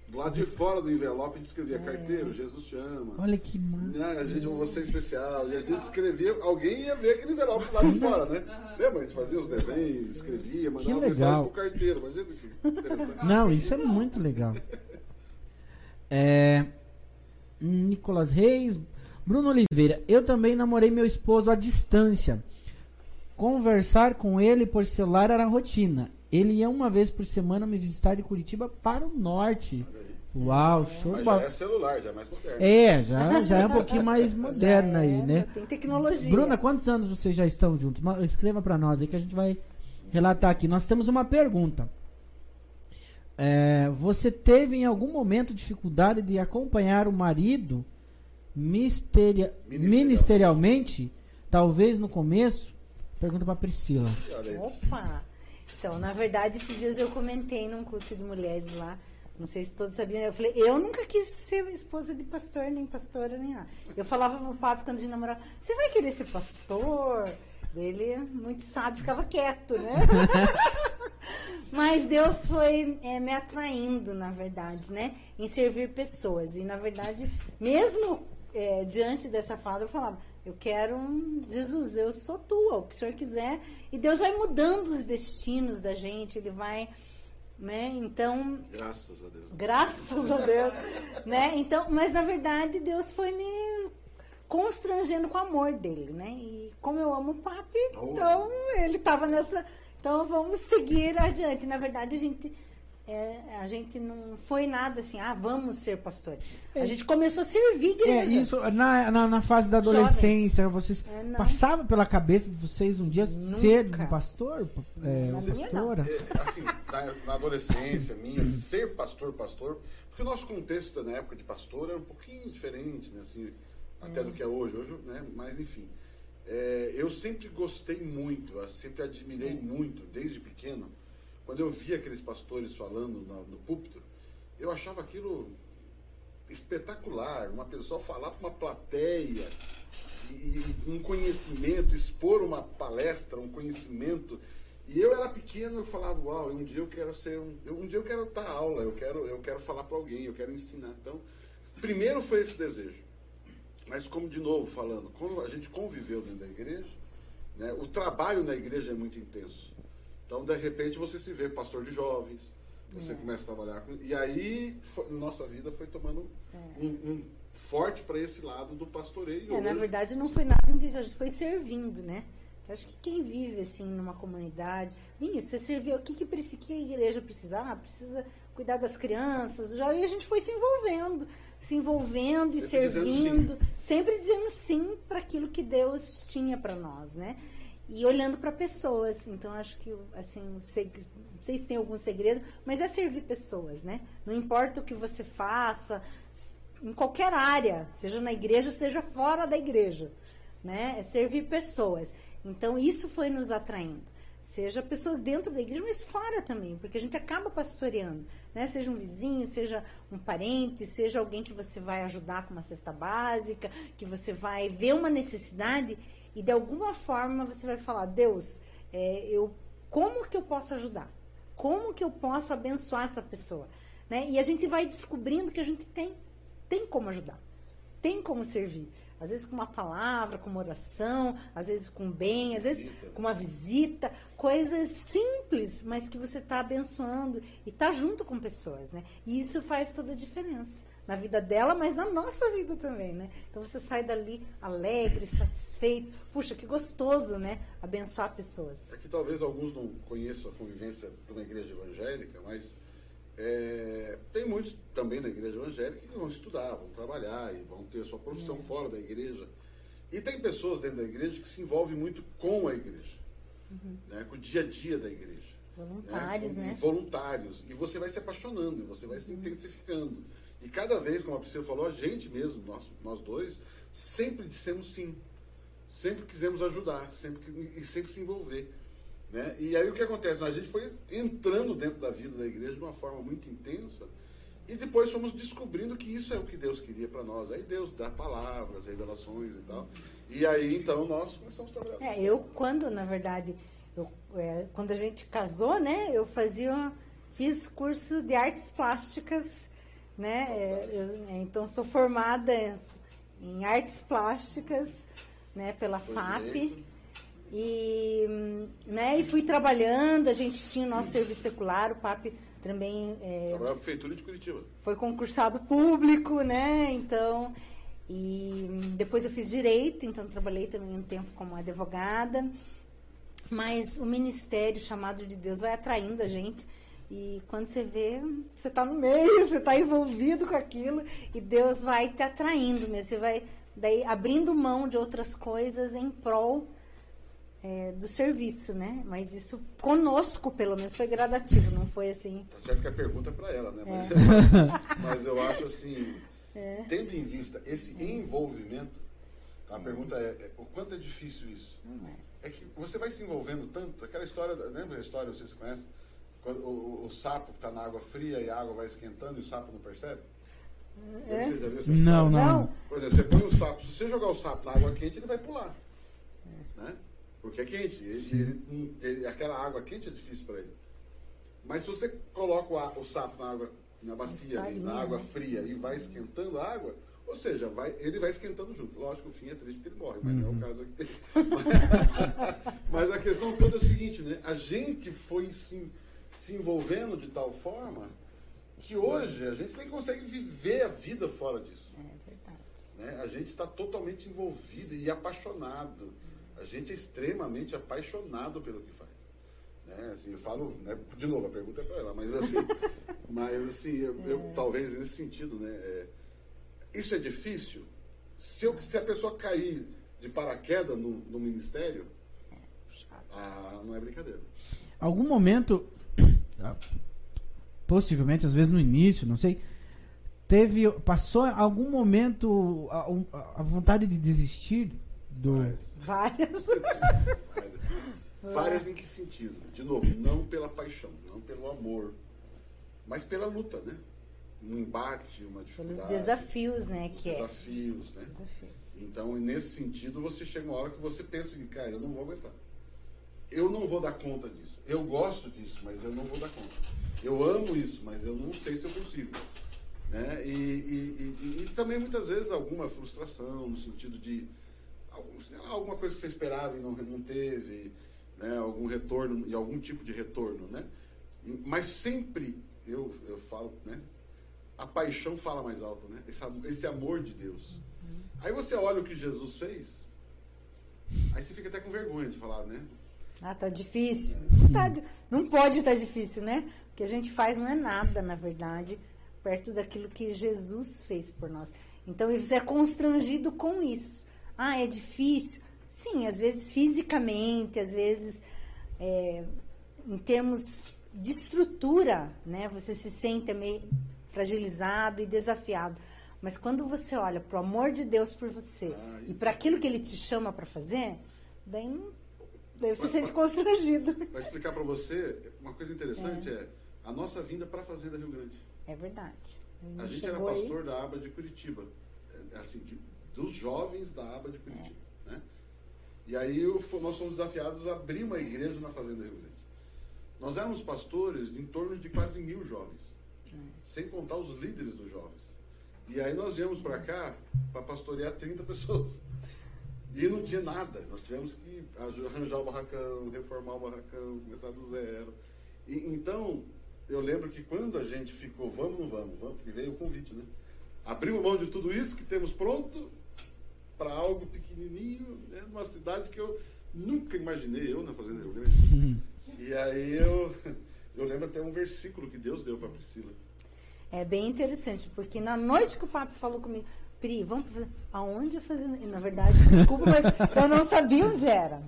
Do lado de fora do envelope a gente escrevia carteiro, Jesus te ama. Olha que massa. Né, a gente, você é especial. E a gente escrevia, alguém ia ver aquele envelope lá de fora, né? Lembra? A gente fazia os desenhos, escrevia, mandava Que mensagem legal. pro carteiro. Imagina que interessante. Não, isso é muito legal. É, Nicolas Reis, Bruno Oliveira. Eu também namorei meu esposo à distância. Conversar com ele por celular era rotina. Ele ia uma vez por semana me visitar de Curitiba para o norte. Uau, show Mas já é celular, já é mais moderno. É, já, já é um pouquinho mais moderno aí, é, né? Tem tecnologia. Bruna, quantos anos vocês já estão juntos? Escreva para nós aí que a gente vai relatar aqui. Nós temos uma pergunta. É, você teve em algum momento dificuldade de acompanhar o marido misteria- Ministerial. ministerialmente? Talvez no começo? Pergunta para Priscila. Opa! Então, na verdade, esses dias eu comentei num culto de mulheres lá. Não sei se todos sabiam. Eu falei, eu nunca quis ser esposa de pastor, nem pastora, nem nada. Eu falava pro papo quando a gente namorava, você vai querer ser pastor? Ele, muito sábio, ficava quieto, né? Mas Deus foi é, me atraindo, na verdade, né? Em servir pessoas. E, na verdade, mesmo é, diante dessa fala, eu falava, eu quero um Jesus, eu sou tua, o que o Senhor quiser. E Deus vai mudando os destinos da gente, Ele vai, né? Então, Graças a Deus. graças a Deus, né? Então, mas na verdade Deus foi me constrangendo com o amor dele, né? E como eu amo o papi, Oh. então ele estava nessa, então vamos seguir adiante. Na verdade a gente é, a gente não foi nada assim, ah, vamos ser pastores. A gente começou a servir É, igreja. isso, na, na, na fase da adolescência, vocês É, passava pela cabeça de vocês um dia Nunca. ser um pastor? É, Na uma pastora? É, assim, na, na adolescência minha, ser pastor, pastor, porque o nosso contexto na época de pastor era um pouquinho diferente, né, assim, até do que é hoje, hoje, né, mas enfim. É, eu sempre gostei muito, eu sempre admirei muito, desde pequeno, quando eu via aqueles pastores falando no, no púlpito, eu achava aquilo espetacular, uma pessoa falar para uma plateia e, e um conhecimento, expor uma palestra, um conhecimento. E eu era pequeno, eu falava, uau, um dia eu quero ser um, eu- um dia eu quero dar aula, eu quero, eu quero falar para alguém, eu quero ensinar. Então, primeiro foi esse desejo. Mas como de novo falando, quando a gente conviveu dentro da igreja, né, o trabalho na igreja é muito intenso. Então, de repente, você se vê pastor de jovens, você começa a trabalhar com. E aí, fo- nossa vida foi tomando um, um forte para esse lado do pastoreio. É, na Hoje- verdade não foi nada indígena, a gente foi servindo, né? Eu Acho que quem vive assim numa comunidade, isso, você serviu, o que, que, que a igreja precisa? Ah, precisa cuidar das crianças, já, e a gente foi se envolvendo, se envolvendo e Sempre dizendo servindo, sempre dizendo sim para aquilo que Deus tinha para nós, né? E olhando para pessoas. Então acho que assim, não sei se tem algum segredo, mas é servir pessoas, né? Não importa o que você faça, em qualquer área, seja na igreja, seja fora da igreja, né? É servir pessoas. Então isso foi nos atraindo. Seja pessoas dentro da igreja, mas fora também, porque a gente acaba pastoreando, né? Seja um vizinho, seja um parente, seja alguém que você vai ajudar com uma cesta básica, que você vai ver uma necessidade e de alguma forma você vai falar, Deus, é, eu como que eu posso ajudar? Como que eu posso abençoar essa pessoa? Né? E a gente vai descobrindo que a gente tem, tem como ajudar, tem como servir. Às vezes com uma palavra, com uma oração, às vezes com bem, às vezes com uma visita, coisas simples, mas que você está abençoando e está junto com pessoas, né? E isso faz toda a diferença na vida dela, mas na nossa vida também, né? Então você sai dali alegre, satisfeito. Puxa, que gostoso, né? Abençoar pessoas. É que talvez alguns não conheçam a convivência de uma igreja evangélica, mas é, tem muitos também na igreja evangélica que vão estudar, vão trabalhar e vão ter sua profissão fora da igreja. E tem pessoas dentro da igreja que se envolvem muito com a igreja, né, com o dia a dia da igreja. Voluntários, com- né? e voluntários. E você vai se apaixonando, e você vai se intensificando. E cada vez, como a Priscila falou, a gente mesmo, nós, nós dois, sempre dissemos sim. Sempre quisemos ajudar, sempre, e sempre se envolver. Né? E aí o que acontece? A gente foi entrando dentro da vida da igreja de uma forma muito intensa e depois fomos descobrindo que isso é o que Deus queria para nós. Aí Deus dá palavras, revelações e tal. E aí então nós começamos a trabalhar. É, eu quando, na verdade, eu, é, quando a gente casou, né, eu fazia, fiz curso de artes plásticas né? É, eu- é, então sou formada em artes plásticas, né, pela Foi FAP. direito. E, né, e fui trabalhando, a gente tinha o nosso serviço secular, o PAP também é, Trabalhava na prefeitura de Curitiba. foi concursado público, né? Então, e depois eu fiz direito, então trabalhei também um tempo como advogada. Mas o ministério chamado de Deus vai atraindo a gente. E quando você vê, você está no meio, você está envolvido com aquilo, e Deus vai te atraindo mesmo. Você vai daí abrindo mão de outras coisas em prol é, do serviço, né? Mas isso conosco, pelo menos, foi gradativo, não foi assim. Tá certo que a pergunta é para ela, né? Mas, mas eu acho assim, tendo em vista esse envolvimento, a pergunta é, é, o quanto é difícil isso? Não é. É que você vai se envolvendo tanto, aquela história, da- lembra a história, vocês conhecem? Quando o, o- sapo que está na água fria e a água vai esquentando e o sapo não percebe? É? Você já viu essa Não, não. Não. Por exemplo, você põe o sapo, se você jogar o sapo na água quente, ele vai pular. Né? Porque é quente. Ele, ele- ele- aquela água quente é difícil para ele. Mas se você coloca o, o sapo na água, na bacia, ali, na água fria e vai esquentando a água, ou seja, vai, ele vai esquentando junto. Lógico, o fim é triste porque ele morre, mas não é o caso aqui. mas a questão toda é o seguinte, né? A gente foi se, se envolvendo de tal forma que hoje a gente nem consegue viver a vida fora disso. É verdade. né? A gente está totalmente envolvido e apaixonado. A gente é extremamente apaixonado pelo que faz. Né? Assim, eu falo, né, de novo, a pergunta é para ela, mas assim, mas assim, eu, eu- talvez nesse sentido, né? é, isso é difícil. Se, eu- se a pessoa cair de paraquedas no, no ministério, Puxado. ah, não é brincadeira. Algum momento, possivelmente, às vezes no início, não sei, teve, passou algum momento a, a vontade de desistir do. Várias. Várias. Várias em que sentido? De novo, não pela paixão, não pelo amor, mas pela luta, né? Um embate, uma Pelos dificuldade. desafios, né? Que é. desafios, né? Desafios. Então, nesse sentido, você chega uma hora que você pensa, em, cara, eu não vou aguentar. Eu não vou dar conta disso. Eu gosto disso, mas eu não vou dar conta. Eu amo isso, mas eu não sei se eu consigo. Né? E, e- e- e também, muitas vezes, alguma frustração, no sentido de lá, alguma coisa que você esperava e não, não teve, né? algum retorno, e algum tipo de retorno. Né? Mas sempre, eu, eu falo, né? a paixão fala mais alto, né? Esse, esse amor de Deus. Aí você olha o que Jesus fez, aí você fica até com vergonha de falar, né? Ah, tá difícil. Não, tá não pode estar difícil, né? O que a gente faz não é nada, na verdade, perto daquilo que Jesus fez por nós. Então, você é constrangido com isso. Ah, é difícil? Sim, às vezes fisicamente, às vezes é, em termos de estrutura, né? Você se sente meio fragilizado e desafiado. Mas quando você olha para o amor de Deus por você Ah, e para aquilo que Ele te chama para fazer, daí, não, daí você se sente constrangido. Para explicar para você, uma coisa interessante é, a nossa vinda para a Fazenda Rio Grande. É verdade. A gente era Chegou aí, pastor da aba de Curitiba, é, assim, de- dos jovens da aba de Curitiba, né? E aí eu nós fomos desafiados a abrir uma igreja na Fazenda Rio Grande. Nós éramos pastores de em torno de quase mil jovens, sem contar os líderes dos jovens. E aí nós viemos para cá para pastorear 30 pessoas. E não tinha nada. Nós tivemos que arranjar o barracão, reformar o barracão, começar do zero. E, então, eu lembro que quando a gente ficou, vamos ou não vamos, vamos, porque veio o convite, né? Abrimos mão de tudo isso que temos pronto para algo pequenininho, né? numa cidade que eu nunca imaginei, eu na Fazenda Rio Grande. E aí eu, eu lembro até um versículo que Deus deu para Priscila. É bem interessante, porque na noite que o papo falou comigo, Pri, vamos fazer. Aonde eu? E, na verdade, desculpa, mas eu não sabia onde era.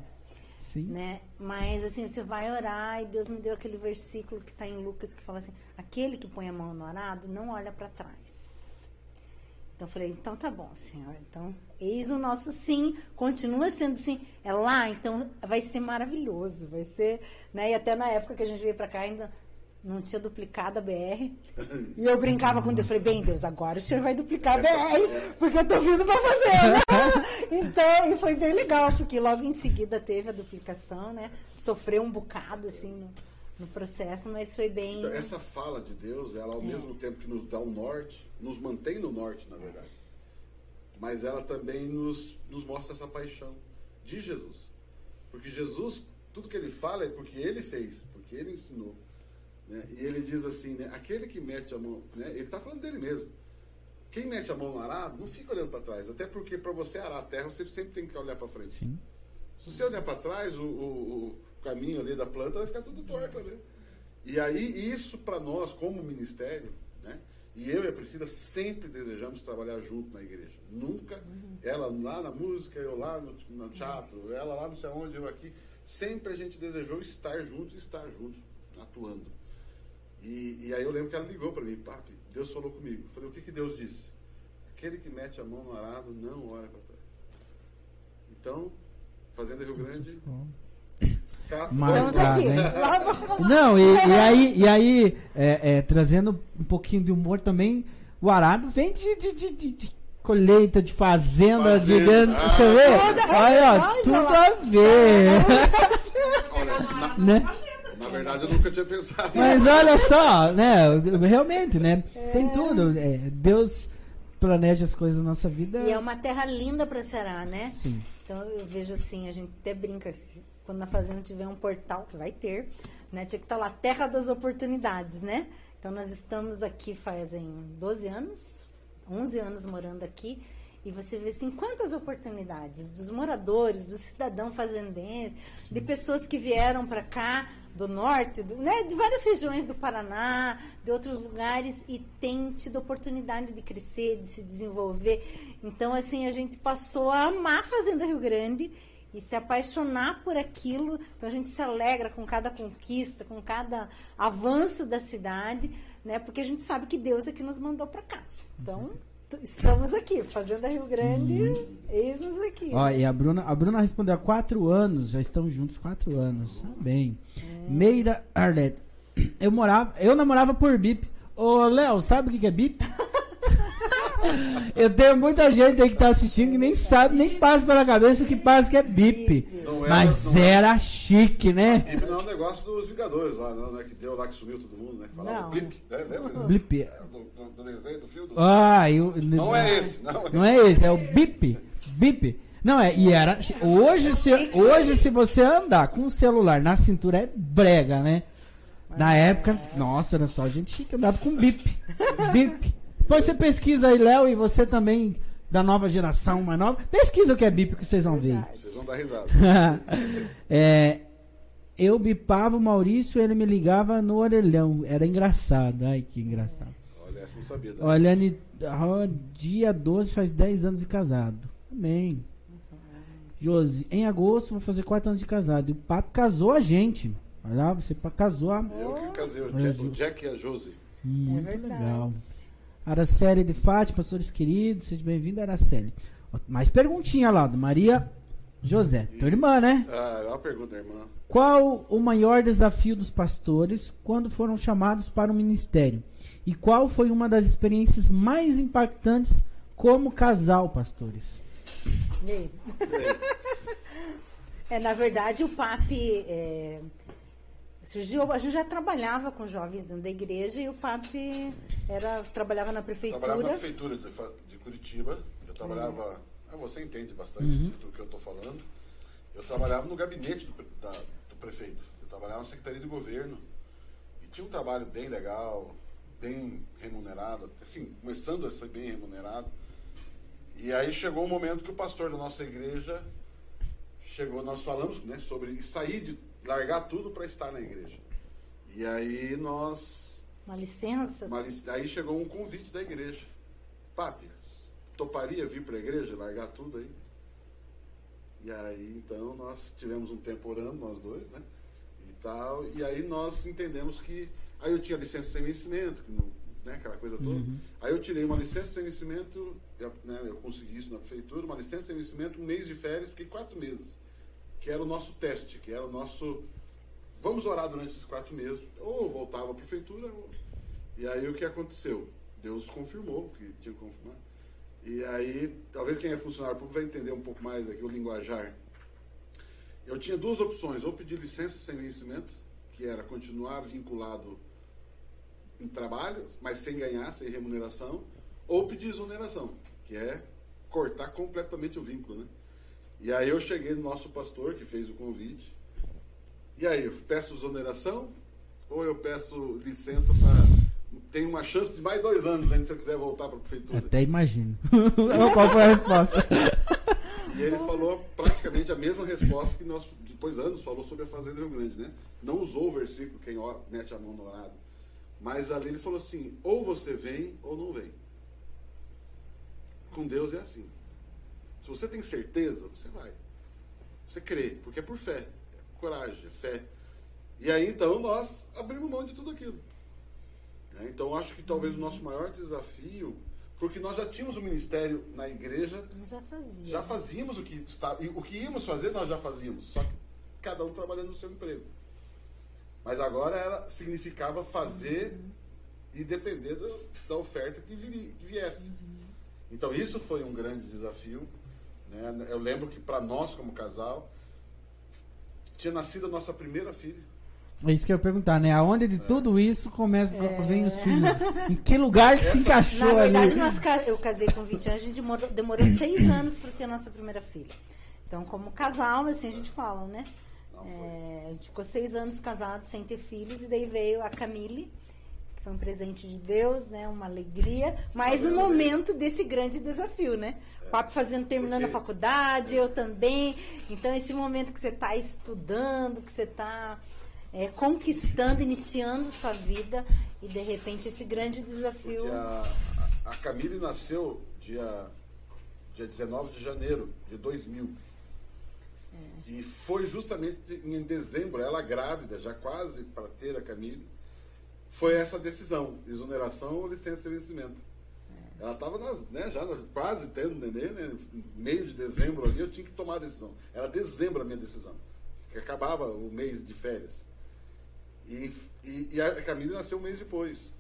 Sim. Né? Mas assim, você vai orar e Deus me deu aquele versículo que está em Lucas que fala assim: aquele que põe a mão no arado não olha para trás. Então eu falei, então tá bom, Senhor. Então, eis o nosso sim, continua sendo sim. É lá, então vai ser maravilhoso, vai ser, né? E até na época que a gente veio para cá ainda não tinha duplicado a BR. E eu brincava com Deus, falei, bem, Deus, agora o senhor vai duplicar a BR, porque eu tô vindo para fazer, né? Então, e foi bem legal, porque logo em seguida teve a duplicação, né? Sofreu um bocado, assim, no, no processo, mas foi bem. Então, essa fala de Deus, ela ao mesmo tempo que nos dá o norte, nos mantém no norte, na verdade. Mas ela também nos, nos mostra essa paixão de Jesus. Porque Jesus, tudo que ele fala é porque ele fez, porque ele ensinou. Né? E ele diz assim, né? aquele que mete a mão, né? ele está falando dele mesmo. Quem mete a mão no arado, não fica olhando para trás. Até porque para você arar a terra, você sempre tem que olhar para frente. Sim. Se você olhar para trás, o, o, o caminho ali da planta vai ficar tudo torto, né? E aí, isso para nós, como ministério, né? E eu e a Priscila sempre desejamos trabalhar junto na igreja. Nunca, ela lá na música, eu lá no, no teatro, ela lá não sei onde, eu aqui. Sempre a gente desejou estar juntos e estar juntos, atuando. E, e aí eu lembro que ela ligou para mim, papi, Deus falou comigo. Eu falei, o que, que Deus disse? Aquele que mete a mão no arado não olha para trás. Então, Fazenda Rio Grande, caça- Mas- Estamos aqui. né? Lá- Não, e, e aí, e aí é, é, trazendo um pouquinho de humor também, o arado vem de, de, de, de- de colheita, de fazenda, de Fazenda. grande. Ah, Você vê? Olha, tudo a ver. Olha, na, né? Na verdade eu nunca tinha pensado. Mas olha só, né? Realmente, né? Tem tudo. é, Deus planeja as coisas na nossa vida. E é uma terra linda para Ceará, né? Sim. Então eu vejo assim, a gente até brinca, quando na fazenda tiver um portal, que vai ter, né? Tinha que estar lá, terra das oportunidades, né? Então nós estamos aqui fazem 12 anos, 11 anos morando aqui, e você vê assim, quantas oportunidades dos moradores, do cidadão fazendense, de pessoas que vieram para cá do norte, do- né, de várias regiões do Paraná, de outros lugares e tem tido oportunidade de crescer, de se desenvolver. Então assim, a gente passou a amar a Fazenda Rio Grande e se apaixonar por aquilo. Então a gente se alegra com cada conquista, com cada avanço da cidade, né? Porque a gente sabe que Deus é que nos mandou para cá. Então, t- estamos aqui, Fazenda Rio Grande, eis-nos aqui. Ó, e a Bruna, a Bruna respondeu há quatro anos, já estão juntos quatro anos. Tá bem. Meira Arlete. Eu morava, eu namorava por bip. Ô, Léo, sabe o que é bip? eu tenho muita gente aí que tá assistindo que nem sabe, nem passa pela cabeça o que passa que é bip. Era- Mas não era chique, né? E não é um negócio dos Vingadores lá, não, né? Que deu lá que sumiu todo mundo, né? Que falava Não. blip, né? Lembra? Blip. É, Do, do, do desenho, do filme. Do... Ah, eu, Não é esse, não é Não é esse, é o bip. Bip. Não, é, e era. Hoje se, hoje, se você andar com o celular na cintura, é brega, né? Na época, nossa, era só gente chique, andava com bip. Bip. Depois você pesquisa aí, Léo, e você também, da nova geração, mais nova, pesquisa o que é bip que vocês vão ver. Vocês vão dar risada. É, eu bipava o Maurício, ele me ligava no orelhão. Era engraçado. Ai, que engraçado. Olha, essa eu não sabia. Olha, ó, dia 12 faz 10 anos de casado. Amém. Josi, em agosto vou fazer 4 anos de casado. E o papo casou a gente. Olha lá, você casou a. Eu que casei, o Jack, o Jack e a Josie. é Muito verdade. legal. Araceli de Fátima, pastores queridos, seja bem-vindo, Araceli. Mais perguntinha lá, do Maria José. Tua irmã, né? Ah, é uma pergunta, irmã. Qual o maior desafio dos pastores quando foram chamados para o ministério? E qual foi uma das experiências mais impactantes como casal, pastores? E aí? É, na verdade, o PAP é, surgiu. A gente já trabalhava com jovens dentro da igreja e o PAP era, trabalhava na prefeitura. Trabalhava na prefeitura de, de Curitiba. Eu trabalhava. Ah, você entende bastante Uhum. do que eu estou falando. Eu trabalhava no gabinete do, da- do prefeito. Eu trabalhava na Secretaria de Governo. E tinha um trabalho bem legal, bem remunerado, assim, começando a ser bem remunerado. E aí chegou o momento que o pastor da nossa igreja chegou, nós falamos né, sobre sair de largar tudo para estar na igreja. E aí nós Uma licença. mas aí chegou um convite da igreja. Papi, toparia vir para a igreja, largar tudo aí? E aí, então, nós tivemos um tempo orando, nós dois, né? E tal. E aí nós entendemos que. Aí eu tinha licença sem vencimento, que não, né? aquela coisa toda. Aí eu tirei uma licença sem vencimento, eu, né? eu consegui isso na prefeitura, uma licença sem vencimento, um mês de férias, fiquei quatro meses. Que era o nosso teste, que era o nosso. Vamos orar durante esses quatro meses. Ou voltava à prefeitura, ou e aí o que aconteceu? Deus confirmou que tinha que confirmar. E aí, talvez quem é funcionário público vai entender um pouco mais aqui o linguajar. Eu tinha duas opções, ou pedir licença sem vencimento, que era continuar vinculado em trabalho, mas sem ganhar, sem remuneração, ou pedir exoneração, que é cortar completamente o vínculo, né? E aí eu cheguei no nosso pastor, que fez o convite, e aí, eu peço exoneração ou eu peço licença para... Tem uma chance de mais dois anos ainda se eu quiser voltar para a prefeitura. Até imagino. Qual foi a resposta? E ele falou praticamente a mesma resposta que nós, depois anos, falou sobre a Fazenda Rio Grande, né? Não usou o versículo, quem mete a mão no arado. Mas ali ele falou assim: ou você vem ou não vem. Com Deus é assim. Se você tem certeza, você vai. Você crê, porque é por fé. É coragem, é fé. E aí então nós abrimos mão de tudo aquilo. Né? Então acho que talvez o nosso maior desafio, porque nós já tínhamos o ministério na igreja, Já fazia. já fazíamos o que está, e o que íamos fazer nós já fazíamos, só que cada um trabalhando no seu emprego. Mas agora era significava fazer e depender do- da oferta que, viria, que viesse. Então isso foi um grande desafio. Né? Eu lembro que para nós como casal tinha nascido a nossa primeira filha. É isso que eu ia perguntar, né? Aonde de tudo isso começa, vem os filhos? Em que lugar que se Na encaixou verdade, ali? nós eu casei com 20 anos, a gente demorou, demorou seis anos para ter a nossa primeira filha. Então, como casal, assim a gente fala, né? É, a gente ficou seis anos casados sem ter filhos, e daí veio a Camille, que foi um presente de Deus, né? Uma alegria, mas no momento desse grande desafio, né? Papo fazendo, terminando a Porque- faculdade, eu também. Então, esse momento que você está estudando, que você está é, conquistando, iniciando sua vida, e de repente esse grande desafio. Porque a, a a Camille nasceu dia, dia 19 de janeiro de 2000. E foi justamente em dezembro, ela grávida, já quase para ter a Camille, foi essa decisão, exoneração ou licença de vencimento. Ela estava né, já quase tendo nenê, né? Meio de dezembro ali, eu tinha que tomar a decisão. Era dezembro a minha decisão, que acabava o mês de férias. E, e, e a Camille nasceu um mês depois.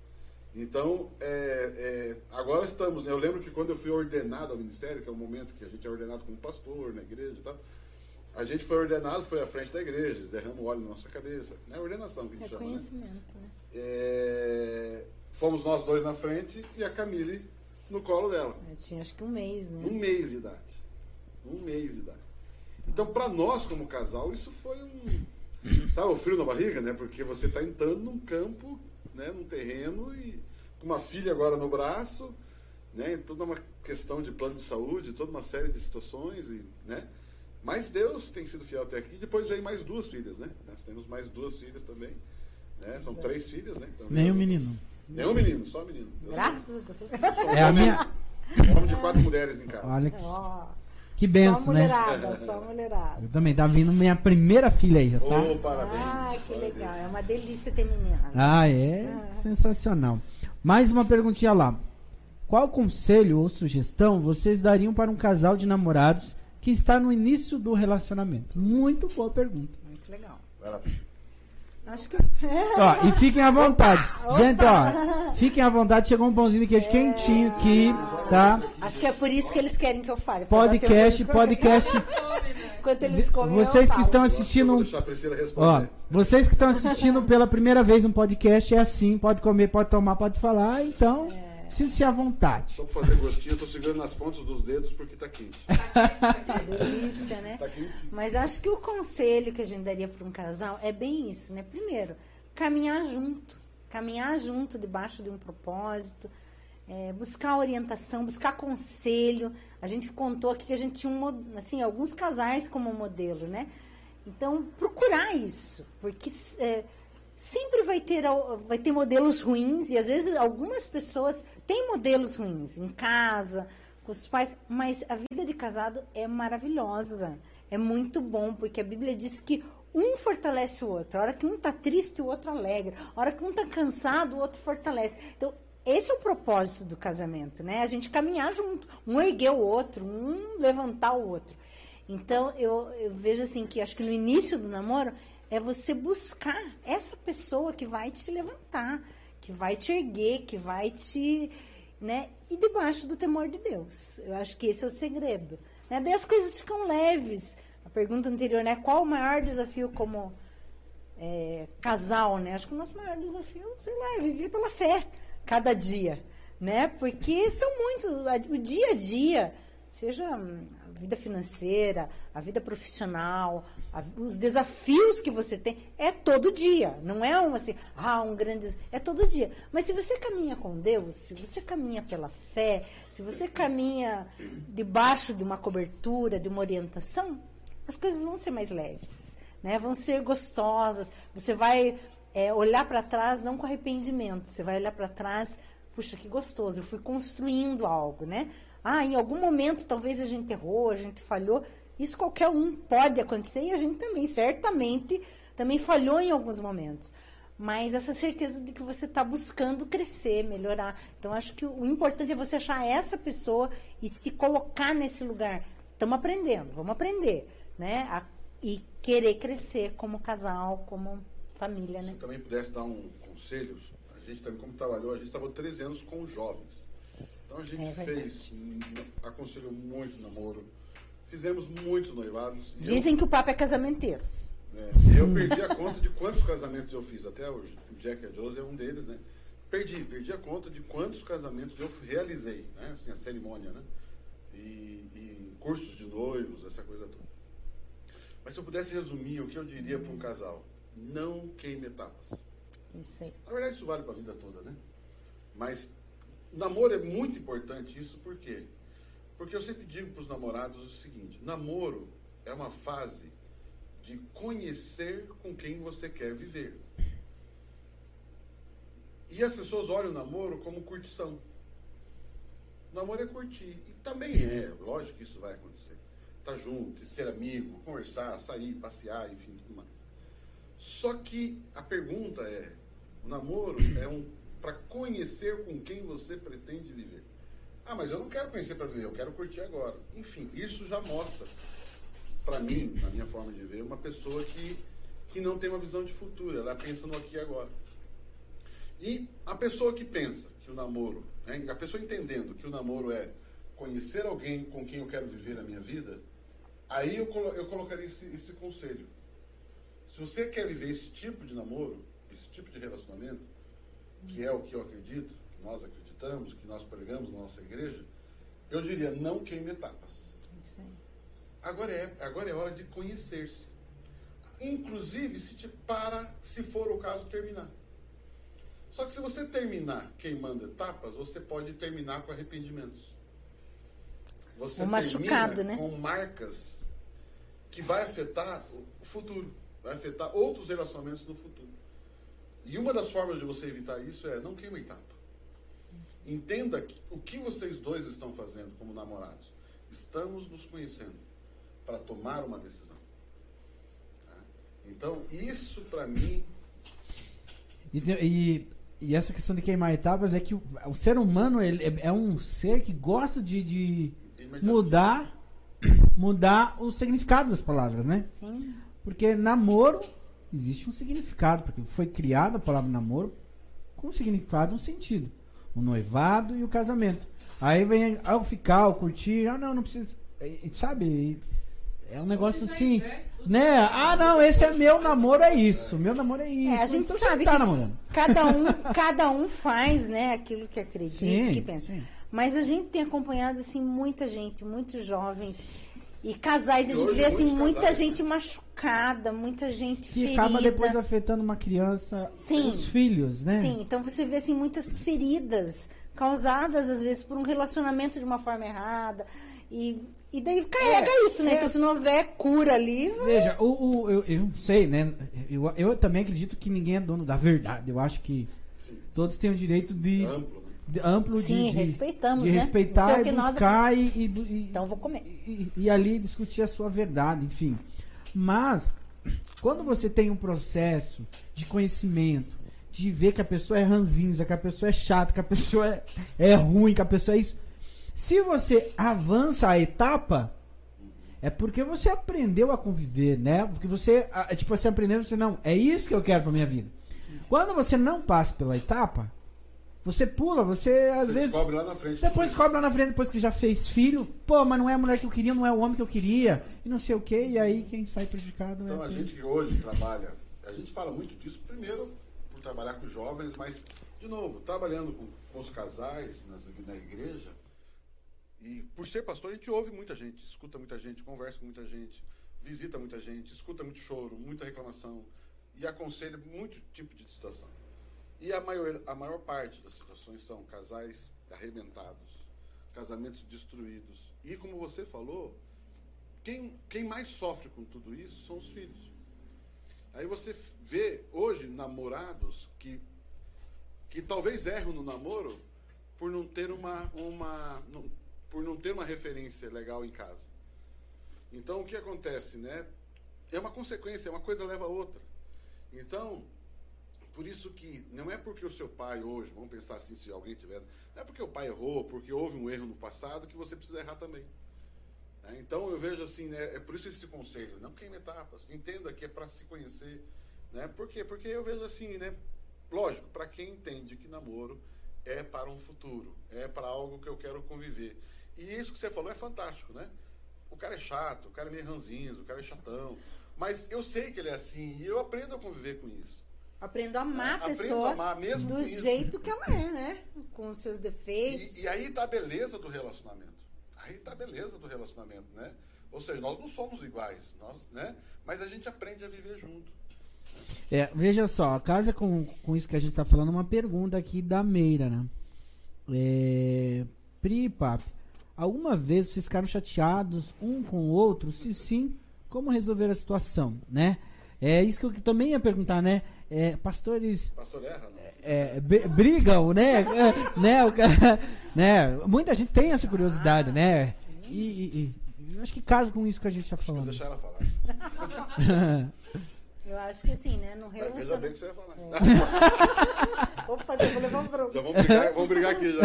Então, é, é, agora estamos. né? Eu lembro que quando eu fui ordenado ao ministério, que é o momento que a gente é ordenado como pastor na igreja e tal, a gente foi ordenado, foi à frente da igreja, derrama o óleo na nossa cabeça. É ordenação que a gente chama, né? Reconhecimento, né? É, fomos nós dois na frente e a Camille no colo dela. Eu tinha acho que um mês, né? Um mês de idade. Um mês de idade. Então, para nós, como casal, isso foi um. Sabe, o frio na barriga, né? Porque você está entrando num campo, né? num terreno, e com uma filha agora no braço, né? Toda uma questão de plano de saúde, toda uma série de situações, e, né? Mas Deus tem sido fiel até aqui. Depois veio mais duas filhas, né? Nós temos mais duas filhas também. Né? São três filhas, né? Então, Nem o menino. Nenhum menino, só menino. Eu Graças a Deus. sou É a minha. Homem de quatro mulheres em casa. Olha que, que só benção, né? mulherada, só mulherada. Eu também, tá vindo minha primeira filha aí, já tá? Ô, parabéns. Ah, que parabéns. legal. É uma delícia ter menina. Ah, é sensacional. Mais uma perguntinha lá. Qual conselho ou sugestão vocês dariam para um casal de namorados que está no início do relacionamento? Muito boa pergunta. Muito legal. Vai lá. Acho que. É. Ó, e fiquem à vontade. Gente, ó, fiquem à vontade. Chegou um pãozinho de queijo quentinho aqui, tá? Acho que é por isso que eles querem que eu fale. Podcast, podcast. Enquanto eles comem, eu Vocês que estão Eu vou assistindo, deixar a Priscila ó, responder. vocês que estão assistindo pela primeira vez um podcast é assim, pode comer, pode tomar, pode falar, então sinta-se à vontade. Só pra fazer gostinho, eu tô segurando nas pontas dos dedos porque tá quente. Delícia, né? Tá quente. Mas acho que o conselho que a gente daria para um casal é bem isso, né? Primeiro, caminhar junto. Caminhar junto debaixo de um propósito. é, buscar orientação, buscar conselho. A gente contou aqui que a gente tinha um, assim, alguns casais como modelo, né? Então, procurar isso. Porque é, sempre vai ter, vai ter modelos ruins. E às vezes algumas pessoas têm modelos ruins em casa, com os pais, mas a vida de casado é maravilhosa. É muito bom, porque a Bíblia diz que um fortalece o outro. A hora que um tá triste, o outro alegra. A hora que um tá cansado, o outro fortalece. Então, esse é o propósito do casamento, né? A gente caminhar junto, um erguer o outro, um levantar o outro. Então, eu, eu vejo assim que acho que no início do namoro é você buscar essa pessoa que vai te levantar, que vai te erguer, que vai te, né? E debaixo do temor de Deus. Eu acho que esse é o segredo. Né? Daí as coisas ficam leves. A pergunta anterior, né? Qual o maior desafio como é, casal, né? Acho que o nosso maior desafio, sei lá, é viver pela fé cada dia, né? Porque são muitos, o dia a dia, seja a vida financeira, a vida profissional, os desafios que você tem, é todo dia, não é um assim, ah, um grande, é todo dia. Mas se você caminha com Deus, se você caminha pela fé, se você caminha debaixo de uma cobertura, de uma orientação, as coisas vão ser mais leves, né? Vão ser gostosas. Você vai é, olhar para trás não com arrependimento, você vai olhar para trás, puxa, que gostoso, eu fui construindo algo, né? Ah, em algum momento talvez a gente errou, a gente falhou. Isso qualquer um pode acontecer e a gente também, certamente, também falhou em alguns momentos. Mas essa certeza de que você está buscando crescer, melhorar. Então, acho que o importante é você achar essa pessoa e se colocar nesse lugar. Estamos aprendendo, vamos aprender, né? A- e querer crescer como casal, como família, Se né? eu também pudesse dar um conselho, a gente também, como trabalhou, a gente trabalhou 13 anos com jovens. Então a gente É fez, hum, aconselhou muito namoro, fizemos muitos noivados. e eu- Dizem que o papo é casamenteiro. É, eu perdi a conta de quantos casamentos eu fiz até hoje. O Jack e a Josie é um deles, né? Perdi, perdi a conta de quantos casamentos eu realizei, né? Assim, a cerimônia, né? E, e cursos de noivos, essa coisa toda. Mas se eu pudesse resumir o que eu diria para um casal, não queime etapas. Isso aí. Na verdade, isso vale para a vida toda, né? Mas namoro é muito importante isso, por quê? Porque eu sempre digo para os namorados o seguinte: namoro é uma fase de conhecer com quem você quer viver. E as pessoas olham o namoro como curtição. O namoro é curtir. E também é, lógico que isso vai acontecer. Estar junto, ser amigo, conversar, sair, passear, enfim, tudo mais. Só que a pergunta é: o namoro é um para conhecer com quem você pretende viver. Ah, mas eu não quero conhecer para viver, eu quero curtir agora. Enfim, isso já mostra, para mim, na minha forma de ver, uma pessoa que, que não tem uma visão de futuro, ela pensa no aqui e agora. E a pessoa que pensa que o namoro, né, a pessoa entendendo que o namoro é conhecer alguém com quem eu quero viver a minha vida, aí eu, colo- eu colocaria esse, esse conselho. Se você quer viver esse tipo de namoro, esse tipo de relacionamento, que é o que eu acredito, que nós acreditamos, que nós pregamos na nossa igreja, eu diria, não queime etapas. Isso aí. Agora é, agora é hora de conhecer-se. Inclusive, se te para, se for o caso, terminar. Só que se você terminar queimando etapas, você pode terminar com arrependimentos. Você Ou machucado, né? com marcas que vai afetar o futuro, vai afetar outros relacionamentos no futuro. E uma das formas de você evitar isso é não queima etapa. Entenda que- o que vocês dois estão fazendo como namorados. Estamos nos conhecendo para tomar uma decisão. Tá? Então, isso para mim E, e- e essa questão de queimar etapas é que o, o ser humano ele é, é um ser que gosta de, de mudar mudar o significado das palavras, né? Sim. Porque namoro existe um significado, porque foi criada a palavra namoro com um significado, um sentido. O noivado e o casamento. Aí vem ao ficar, ao curtir, ah não, não precisa. Sabe? É um negócio assim. Né? Ah não, esse é meu namoro, é isso. Meu namoro é isso. É, a gente então sabe tá que namorando. cada um, cada um faz, né, aquilo que acredita, Sim, que pensa. sim. Mas a gente tem acompanhado assim muita gente, muitos jovens e casais, a gente hoje vê assim muitos muita casais, gente machucada, muita gente Que ferida. acaba depois afetando uma criança, Sim. os filhos, né? Sim, então você vê assim muitas feridas causadas às vezes por um relacionamento de uma forma errada e, e daí carrega É, isso, né? é. Então se não houver cura ali, vai- Veja, o, o- eu, eu não sei, né? Eu, eu também acredito que ninguém é dono da verdade. Eu acho que sim, todos têm o direito de, amplo, né? de- amplo Sim, de, respeitamos, de né? respeitar é e que nós buscar e, e, então vou comer. e, e ali discutir a sua verdade, enfim. Mas quando você tem um processo de conhecimento, de ver que a pessoa é ranzinza, que a pessoa é chata, que a pessoa é, é ruim, que a pessoa é isso. Se você avança a etapa, é porque você aprendeu a conviver, né? Porque você, ah, tipo, você aprendeu, você não, é isso que eu quero pra minha vida. Quando você não passa pela etapa, você pula, você às Você vezes descobre lá na frente. depois descobre lá na frente, depois que já fez filho, pô, mas não é a mulher que eu queria, não é o homem que eu queria, e não sei o que, e aí quem sai prejudicado Então é a quem- gente que hoje trabalha a gente fala muito disso, primeiro, por trabalhar com jovens, mas, de novo, trabalhando com, com os casais nas, na igreja, e por ser pastor, a gente ouve muita gente, escuta muita gente, conversa com muita gente, visita muita gente, escuta muito choro, muita reclamação, e aconselha muito tipo de situação. E a maior, a maior parte das situações são casais arrebentados, casamentos destruídos. E como você falou, quem, quem mais sofre com tudo isso são os filhos. Aí você vê hoje namorados que, que talvez erram no namoro por não ter uma, uma por não ter uma referência legal em casa. Então o que acontece, né? É uma consequência, uma coisa leva a outra. Então, por isso que não é porque o seu pai hoje, vamos pensar assim, se alguém tiver, não é porque o pai errou, porque houve um erro no passado que você precisa errar também. É, então eu vejo assim, né, é por isso esse conselho, não queime etapas, entenda que é para se conhecer, né? Por quê? Porque eu vejo assim, né, lógico, para quem entende que namoro é para um futuro, é para algo que eu quero conviver. E isso que você falou é fantástico, né? O cara é chato, o cara é meio ranzinho, o cara é chatão, mas eu sei que ele é assim e eu aprendo a conviver com isso. Aprendo a amar a pessoa a amar do jeito que ela é, né? Com os seus defeitos. E, e aí tá a beleza do relacionamento. Aí tá a beleza do relacionamento, né? Ou seja, nós não somos iguais, nós, né? Mas a gente aprende a viver junto. É, veja só, a casa com, com isso que a gente tá falando, uma pergunta aqui da Meira, né? É, Pri Papi, alguma vez vocês ficaram chateados um com o outro? Se sim, como resolver a situação, né? É isso que eu também ia perguntar, né? É, pastores. Pastor erra, não? É, brigam, né? É, né, o, né? Muita gente tem essa curiosidade, né? E, e, e, eu acho que casa com isso que a gente está falando. Vou deixar ela falar. Eu acho que assim, né? No relacionamento. Veja bem que você vai falar. É. vou fazer, vou levar um problema. Já vamos brigar, vamos brigar aqui já.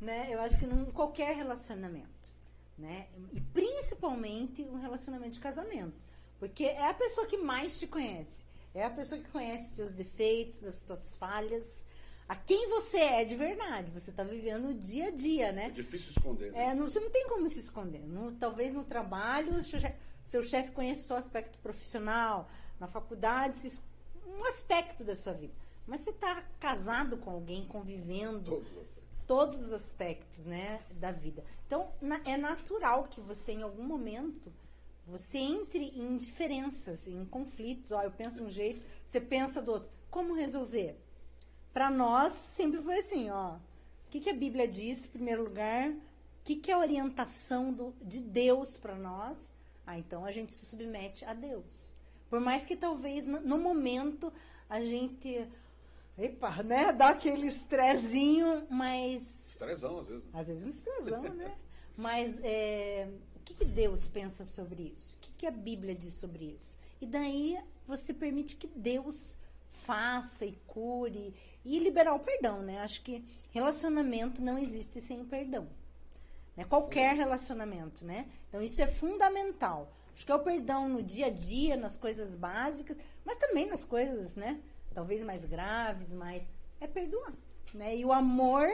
né? Eu acho que em qualquer relacionamento, né? E principalmente um relacionamento de casamento. Porque é a pessoa que mais te conhece. É a pessoa que conhece seus defeitos, as suas falhas, a quem você é de verdade. Você está vivendo o dia a dia, né? É difícil esconder. Né? É, não, você não tem como se esconder. No, talvez no trabalho, seu chefe, seu chefe conheça o seu aspecto profissional. Na faculdade, um aspecto da sua vida. Mas você está casado com alguém, convivendo. Todos os aspectos. Todos os aspectos, né, da vida. Então, na, é natural que você, em algum momento, você entre em diferenças, em conflitos. Ó, eu penso de um jeito, você pensa do outro. Como resolver? Para nós, sempre foi assim, ó. O que, que a Bíblia diz, em primeiro lugar? O que, que é a orientação do, de Deus para nós? Ah, então a gente se submete a Deus. Por mais que talvez no, momento a gente epa, né, dá aquele estrezinho, mas estressão às vezes. Às vezes um estressão, né? Mas é, que, que Deus pensa sobre isso? O que, que a Bíblia diz sobre isso? E daí você permite que Deus faça e cure e liberar o perdão, né? Acho que relacionamento não existe sem perdão. Né? Qualquer relacionamento, né? Então isso é fundamental. Acho que é o perdão no dia a dia, nas coisas básicas, mas também nas coisas, né? Talvez mais graves, mais é perdoar, né? E o amor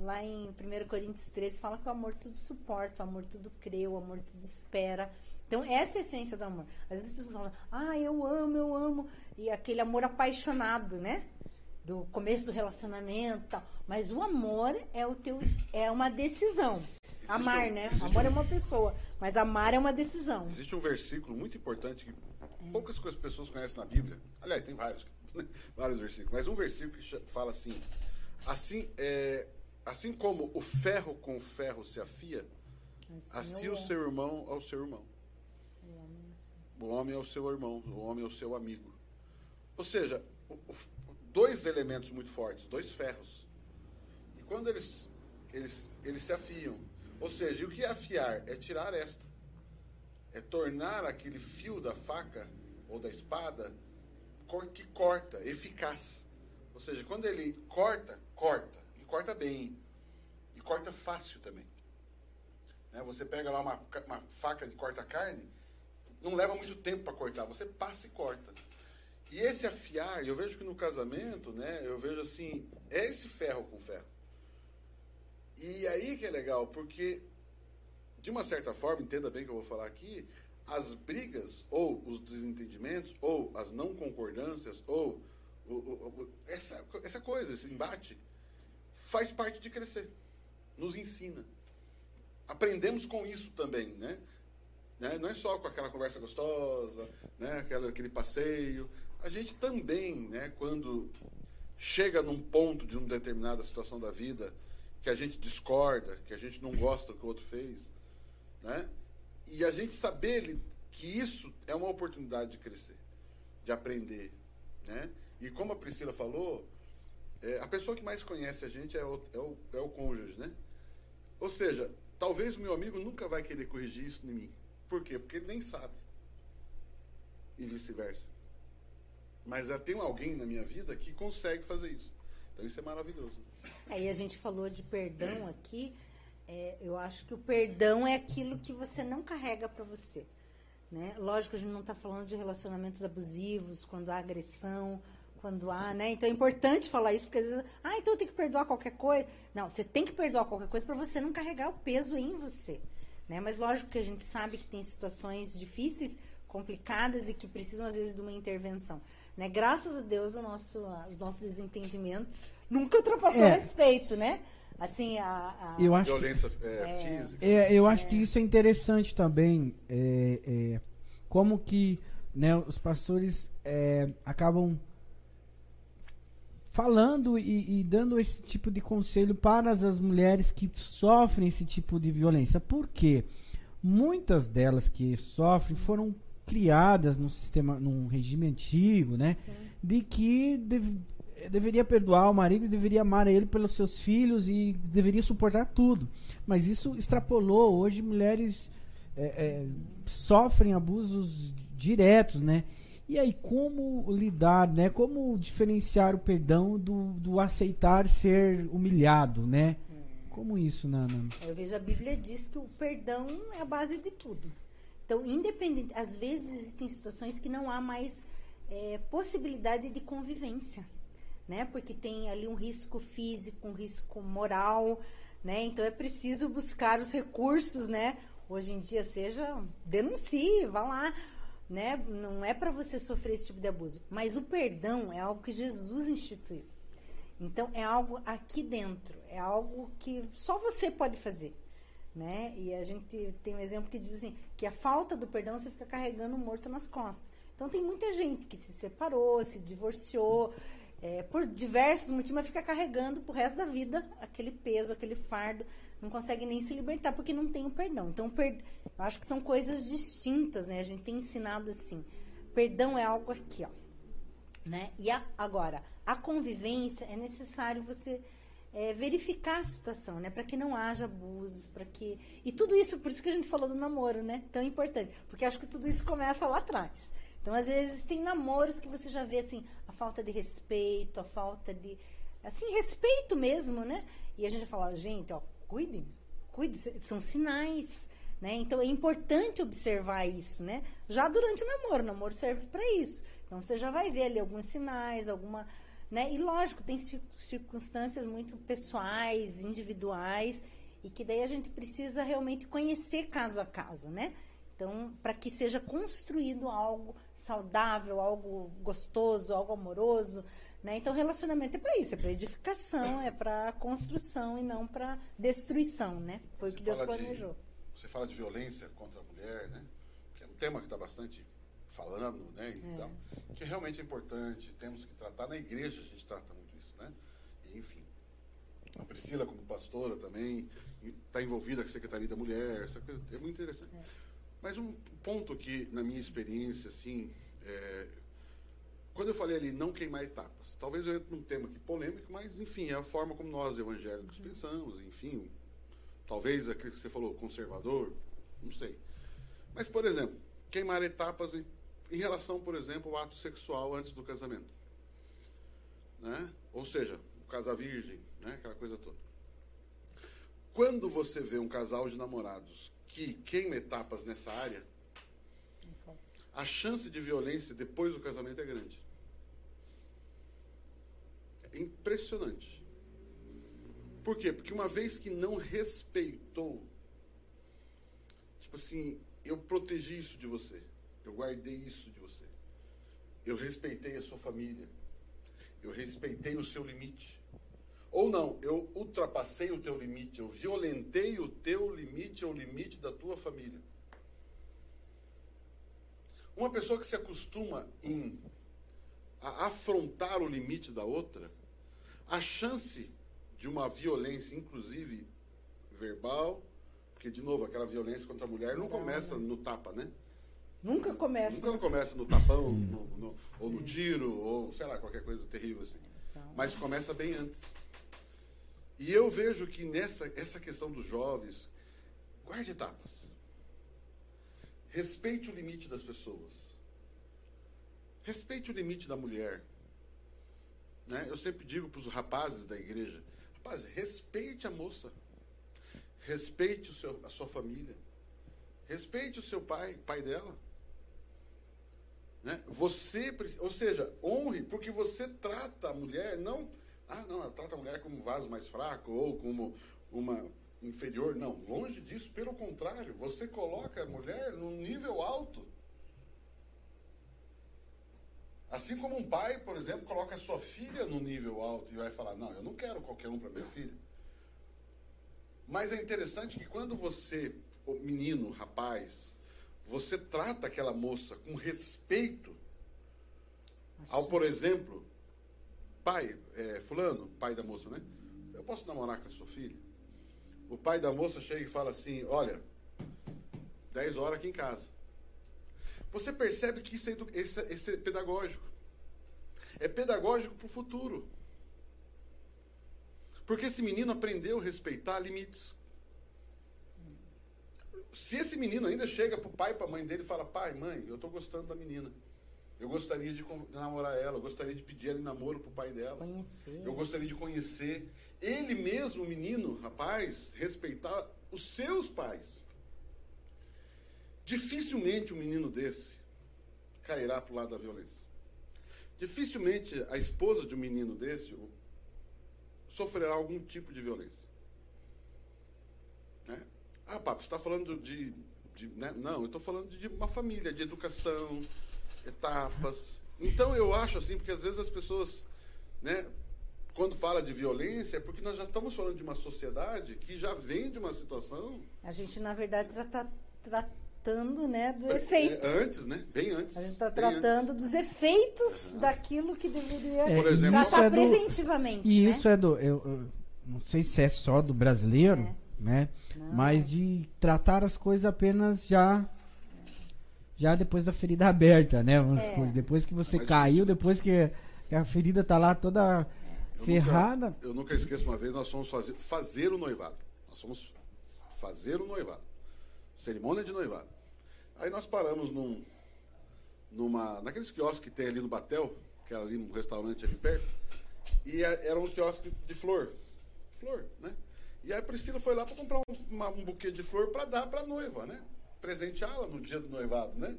Lá em 1 Coríntios 13 fala que o amor tudo suporta, o amor tudo crê, o amor tudo espera. Então, essa é a essência do amor. Às vezes as pessoas falam, ah, eu amo, eu amo. E aquele amor apaixonado, né? Do começo do relacionamento tal. Mas o amor é o teu é uma decisão. Amar, né? Amor é uma pessoa, mas amar é uma decisão. Existe um versículo muito importante que é. poucas pessoas conhecem na Bíblia. Aliás, tem vários, vários versículos, mas um versículo que fala assim: Assim, é, assim como o ferro com o ferro se afia, assim, assim o seu irmão ao seu irmão. O homem é o seu irmão, o homem é o seu amigo. Ou seja, dois elementos muito fortes, dois ferros. E quando eles, eles, eles se afiam, ou seja, e o que é afiar? É tirar esta. É tornar aquele fio da faca ou da espada que corta, eficaz. Ou seja, quando ele corta, corta. E corta bem. E corta fácil também. Né? Você pega lá uma, uma faca de corta carne, não leva muito tempo para cortar. Você passa e corta. E esse afiar, eu vejo que no casamento, né, eu vejo assim, é esse ferro com ferro. E aí que é legal, porque, de uma certa forma, entenda bem o que eu vou falar aqui, as brigas, ou os desentendimentos, ou as não concordâncias, ou essa, essa coisa, esse embate, faz parte de crescer. Nos ensina. Aprendemos com isso também, né? né? Não é só com aquela conversa gostosa, né? Aquela, aquele passeio. A gente também, né? Quando chega num ponto de uma determinada situação da vida que a gente discorda, que a gente não gosta do que o outro fez, né? E a gente saber que isso é uma oportunidade de crescer, de aprender, né? E como a Priscila falou, é, a pessoa que mais conhece a gente é o, é, o, é o cônjuge, né? Ou seja, talvez o meu amigo nunca vai querer corrigir isso em mim. Por quê? Porque ele nem sabe. E vice-versa. Mas já tem alguém na minha vida que consegue fazer isso. Então isso é maravilhoso. Aí a gente falou de perdão aqui. É, eu acho que o perdão é aquilo que você não carrega para você. Né? Lógico, a gente não está falando de relacionamentos abusivos, quando há agressão, quando há, né? Então é importante falar isso, porque às vezes, ah, então eu tenho que perdoar qualquer coisa. Não, você tem que perdoar qualquer coisa para você não carregar o peso em você. Né? Mas lógico que a gente sabe que tem situações difíceis, complicadas e que precisam, às vezes, de uma intervenção. Né? Graças a Deus, o nosso, os nossos desentendimentos nunca ultrapassou é. respeito, né? Assim, a, a eu acho violência que, é, é, física. É, eu acho que isso é interessante também. É, é, como que né, os pastores é, acabam falando e, e, dando esse tipo de conselho para as mulheres que sofrem esse tipo de violência. Por quê? Muitas delas que sofrem foram criadas num sistema, num regime antigo, né? Sim. De que deve, deveria perdoar o marido, deveria amar ele pelos seus filhos e deveria suportar tudo. Mas isso extrapolou. Hoje mulheres é, é, sofrem abusos diretos, né? E aí, como lidar, né? Como diferenciar o perdão do, do aceitar ser humilhado, né? Como isso, Nana? Eu vejo a Bíblia diz que o perdão é a base de tudo. Então, independente, às vezes existem situações que não há mais é, possibilidade de convivência, né? Porque tem ali um risco físico, um risco moral, né? Então é preciso buscar os recursos, né? Hoje em dia, seja denuncie, vá lá, né? Não é para você sofrer esse tipo de abuso, mas o perdão é algo que Jesus instituiu. Então é algo aqui dentro, é algo que só você pode fazer, né? E a gente tem um exemplo que diz assim, que a falta do perdão você fica carregando um morto nas costas. Então tem muita gente que se separou, se divorciou, é, por diversos motivos, mas fica carregando pro resto da vida aquele peso, aquele fardo, não consegue nem se libertar porque não tem o perdão. Então, per... eu acho que são coisas distintas, né? A gente tem ensinado assim. Perdão é algo aqui, ó. Né? E a, agora, a convivência é necessário você é, verificar a situação, né? Para que não haja abusos, para que e tudo isso, por isso que a gente falou do namoro, né? Tão importante, porque acho que tudo isso começa lá atrás. Então, às vezes, tem namoros que você já vê, assim, falta de respeito, a falta de. Assim, respeito mesmo, né? E a gente fala, gente, ó, cuidem, cuidem, são sinais. Né? Então é importante observar isso, né? Já durante o namoro, o namoro serve para isso. Então você já vai ver ali alguns sinais, alguma, né? E lógico, tem circunstâncias muito pessoais, individuais, e que daí a gente precisa realmente conhecer caso a caso, né? Então, para que seja construído algo saudável, algo gostoso, algo amoroso, né? Então, relacionamento é para isso, é para edificação, é para construção e não para destruição, né? Foi você o que Deus planejou. De, você fala de violência contra a mulher, né? Que é um tema que está bastante falando, né? Então, é. que realmente é importante, temos que tratar. Na igreja a gente trata muito isso, né? E, enfim, a Priscila como pastora também está envolvida com a Secretaria da Mulher, essa coisa é muito interessante. É. Mas um ponto que, na minha experiência, assim, é, quando eu falei ali não queimar etapas, talvez eu entre num tema aqui polêmico, mas, enfim, é a forma como nós evangélicos pensamos, enfim, talvez aquilo que você falou, conservador, não sei. Mas, por exemplo, queimar etapas em, em relação, por exemplo, ao ato sexual antes do casamento. Né? Ou seja, o casar virgem, né? aquela coisa toda. Quando você vê um casal de namorados que queima etapas nessa área, a chance de violência depois do casamento é grande. É impressionante. Por quê? Porque uma vez que não respeitou, tipo assim, eu protegi isso de você. Eu guardei isso de você. Eu respeitei a sua família. Eu respeitei o seu limite. Ou não, eu ultrapassei o teu limite, eu violentei o teu limite ou o limite da tua família. Uma pessoa que se acostuma em a afrontar o limite da outra, a chance de uma violência, inclusive verbal, porque, de novo, aquela violência contra a mulher não começa no tapa, né? Nunca começa. Nunca começa no tapão, no, no, ou no tiro, ou sei lá, qualquer coisa terrível assim. Mas começa bem antes. E eu vejo que nessa essa questão dos jovens, guarde etapas. Respeite o limite das pessoas. Respeite o limite da mulher. Né? Eu sempre digo para os rapazes da igreja: rapaz, respeite a moça. Respeite o seu, a sua família. Respeite o seu pai, pai dela. Né? Você, ou seja, honre, porque você trata a mulher não. Ah, não, trata a mulher como um vaso mais fraco ou como uma inferior. Não, longe disso, pelo contrário, você coloca a mulher num nível alto. Assim como um pai, por exemplo, coloca a sua filha no nível alto e vai falar: Não, eu não quero qualquer um para minha filha. Mas é interessante que quando você, o menino, rapaz, você trata aquela moça com respeito, ao, por exemplo, pai, é, fulano, pai da moça, né? Eu posso namorar com a sua filha? O pai da moça chega e fala assim, olha, 10 horas aqui em casa. Você percebe que isso é, é, isso é pedagógico. É pedagógico para o futuro. Porque esse menino aprendeu a respeitar limites. Se esse menino ainda chega para o pai e para a mãe dele e fala: Pai, mãe, eu estou gostando da menina. Eu gostaria de namorar ela, eu gostaria de pedir ela em namoro para o pai dela. Conhecer. Eu gostaria de conhecer. Ele mesmo, o menino, rapaz, respeitar os seus pais. Dificilmente um menino desse cairá para o lado da violência. Dificilmente a esposa de um menino desse, sofrerá algum tipo de violência. Né? Ah, papo, você está falando de. de né? Não, eu estou falando de uma família, de educação, etapas. Então eu acho assim, porque às vezes as pessoas, né, quando fala de violência, é porque nós já estamos falando de uma sociedade que já vem de uma situação. A gente, na verdade, está tratando né, do é, efeito. É, antes, né? Bem antes. A gente está tratando antes. dos efeitos uhum. daquilo que deveria é, Por exemplo, tratar é do, preventivamente. E né? isso é do. Eu, eu, não sei se é só do brasileiro, é. né? Não. Mas de tratar as coisas apenas já já depois da ferida aberta, né? Vamos é. supor, depois que você Mas caiu, isso... depois que, a ferida tá lá toda eu ferrada. Nunca, eu nunca esqueço uma vez, nós fomos fazer, fazer o noivado. Nós fomos fazer o noivado. Cerimônia de noivado. Aí nós paramos num, numa, naqueles quiosques que tem ali no Batel, que era ali num restaurante ali perto, e era um quiosque de flor. Flor, né? E aí a Priscila foi lá para comprar um, uma, um buquê de flor para dar para a noiva, né? Presenteá-la no dia do noivado, né?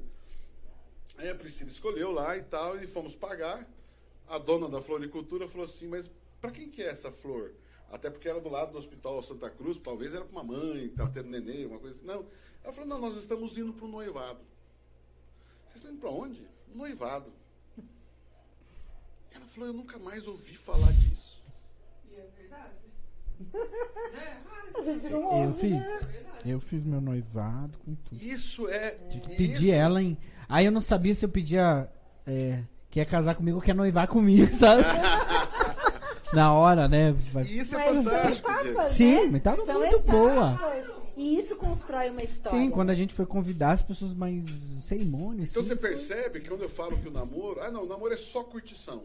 Aí a Priscila escolheu lá e tal, e fomos pagar. A dona da floricultura falou assim, mas para quem que é essa flor? Até porque era do lado do Hospital Santa Cruz, talvez era para uma mãe estava tendo neném, uma coisa assim. Não. Ela falou, não, nós estamos indo para o noivado. Vocês estão indo para onde? Noivado. Ela falou, eu nunca mais ouvi falar disso. E é verdade. A gente não ouve, eu fiz. Né? Eu fiz meu noivado com tudo. Isso é. Tinha que pedir ela em. Aí eu não sabia se eu pedia. É, quer casar comigo ou quer noivar comigo, sabe? Na hora, né? Isso é mas fantástico. Etapas, Sim, mas tava São muito etapas. boa. E isso constrói uma história. Sim, quando a gente foi convidar as pessoas mais cerimônias. Então assim, você percebe que quando eu falo que o namoro. Ah, não, o namoro é só curtição.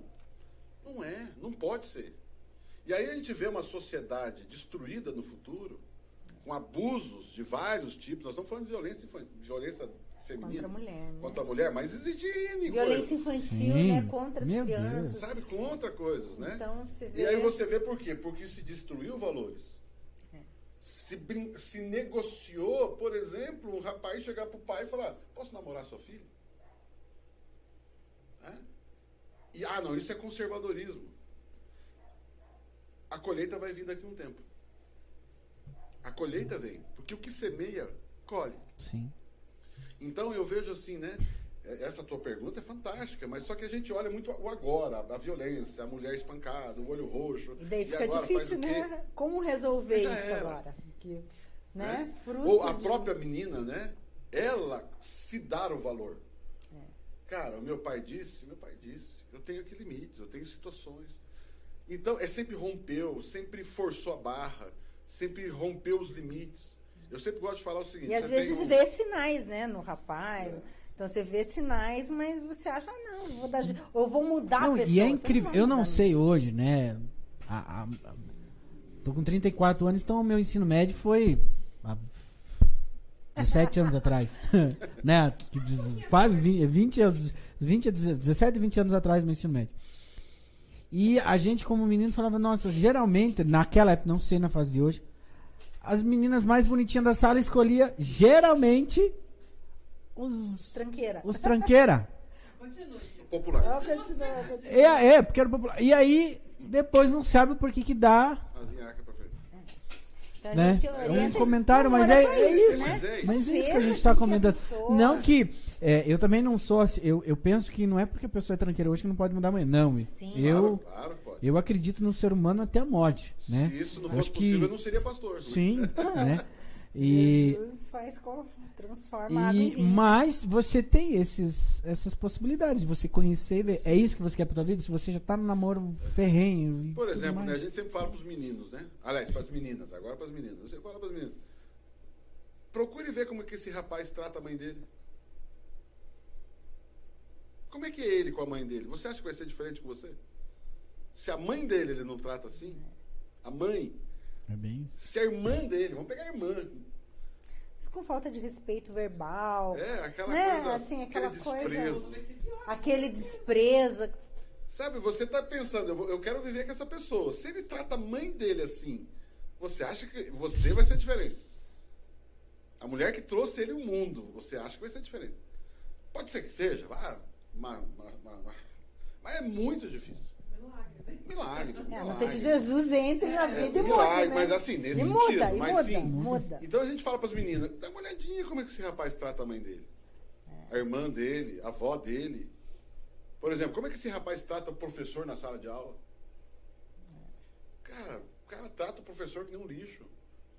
Não é, não pode ser. E aí a gente vê uma sociedade destruída no futuro, com abusos de vários tipos. Nós estamos falando de violência, violência feminina. Contra a mulher. Né? Contra a mulher, mas existe Violência infantil, Sim. né? Contra as Meu crianças. Deus. Sabe, contra coisas, né? Então, você vê... E aí você vê por quê? Porque se destruiu valores. É. Se, brin- se negociou, por exemplo, um rapaz chegar pro pai e falar, posso namorar sua filha? Hã? E, ah, não, isso é conservadorismo. A colheita vai vir daqui a um tempo. A colheita vem. Porque o que semeia, colhe. Sim. Então eu vejo assim, né? é- Essa tua pergunta é fantástica, mas só que a gente olha muito o agora, a violência, a mulher espancada, o olho roxo. E daí fica agora faz difícil, né? Como resolver Já isso era. agora? Porque, né? Fruto Ou a de- própria menina, né? Ela se dar o valor. É. Cara, o meu pai disse, meu pai disse, eu tenho aqui limites, eu tenho situações. Então, é sempre rompeu, sempre forçou a barra, sempre rompeu os limites. Eu sempre gosto de falar o seguinte: E às vezes um- vê sinais, né, no rapaz. Então você vê sinais, mas você acha, ah, não, eu vou dar, eu vou mudar Não, a pessoa. e é incrível. Eu não sei hoje, né? A, a- a- tô com 34 anos, então o meu ensino médio foi há 17 anos atrás. né? Quase 20, 20, anos- 20, a 17, 20 anos atrás, meu ensino médio. E a gente, como menino, falava, nossa, geralmente, naquela época, não sei na fase de hoje, as meninas mais bonitinhas da sala escolhia geralmente os, Tranqueira. os tranqueira. Continue. popular. Eu continuo, eu continuo. É, é, porque era popular. E aí, depois não sabe por que que dá, As nhaca pra frente. Então, né? É um comentário, mas é, é isso. Mas é isso. Mas é isso que a gente está comentando. Não que. é, eu também não sou assim. Eu, eu penso que não é porque a pessoa é tranqueira hoje que não pode mudar amanhã. Não, Sim. eu, Claro, claro, pode. eu acredito no ser humano até a morte. Né? Se isso não Eu fosse acho que- possível, eu não seria pastor. né? Sim, né? E, Jesus faz com, transforma a água em e, vinho. mas você tem esses, essas possibilidades de você conhecer e ver. É isso que você quer pra tua vida? Se você já tá no namoro ferrenho. Por exemplo, né, a gente sempre fala para os meninos, né? Aliás, para as meninas, agora para as meninas. Você fala para as meninas. Procure ver como é que esse rapaz trata a mãe dele. Como é que é ele com a mãe dele? Você acha que vai ser diferente com você? Se a mãe dele ele não trata assim, a mãe, É bem se a irmã dele, vamos pegar a irmã, Isso com falta de respeito verbal. é aquela Né, coisa, assim, aquela aquele coisa- desprezo. Aquele desprezo. Sabe, você tá pensando, eu, vou- eu quero viver com essa pessoa. Se ele trata a mãe dele assim, você acha que você vai ser diferente? A mulher que trouxe ele ao mundo, você acha que vai ser diferente? Pode ser que seja, vá, ma- ma- ma- ma- mas é muito difícil. Milagre. É, a não milagre. ser que Jesus entre na É, vida e milagre, mude, né? mas assim, nesse e muda, sentido, e mas muda, sim. muda. Então a gente fala para as meninas, dá uma olhadinha como é que esse rapaz trata a mãe dele. A irmã dele, a avó dele. Por exemplo, como é que esse rapaz trata o professor na sala de aula? Cara, o cara trata o professor que nem um lixo.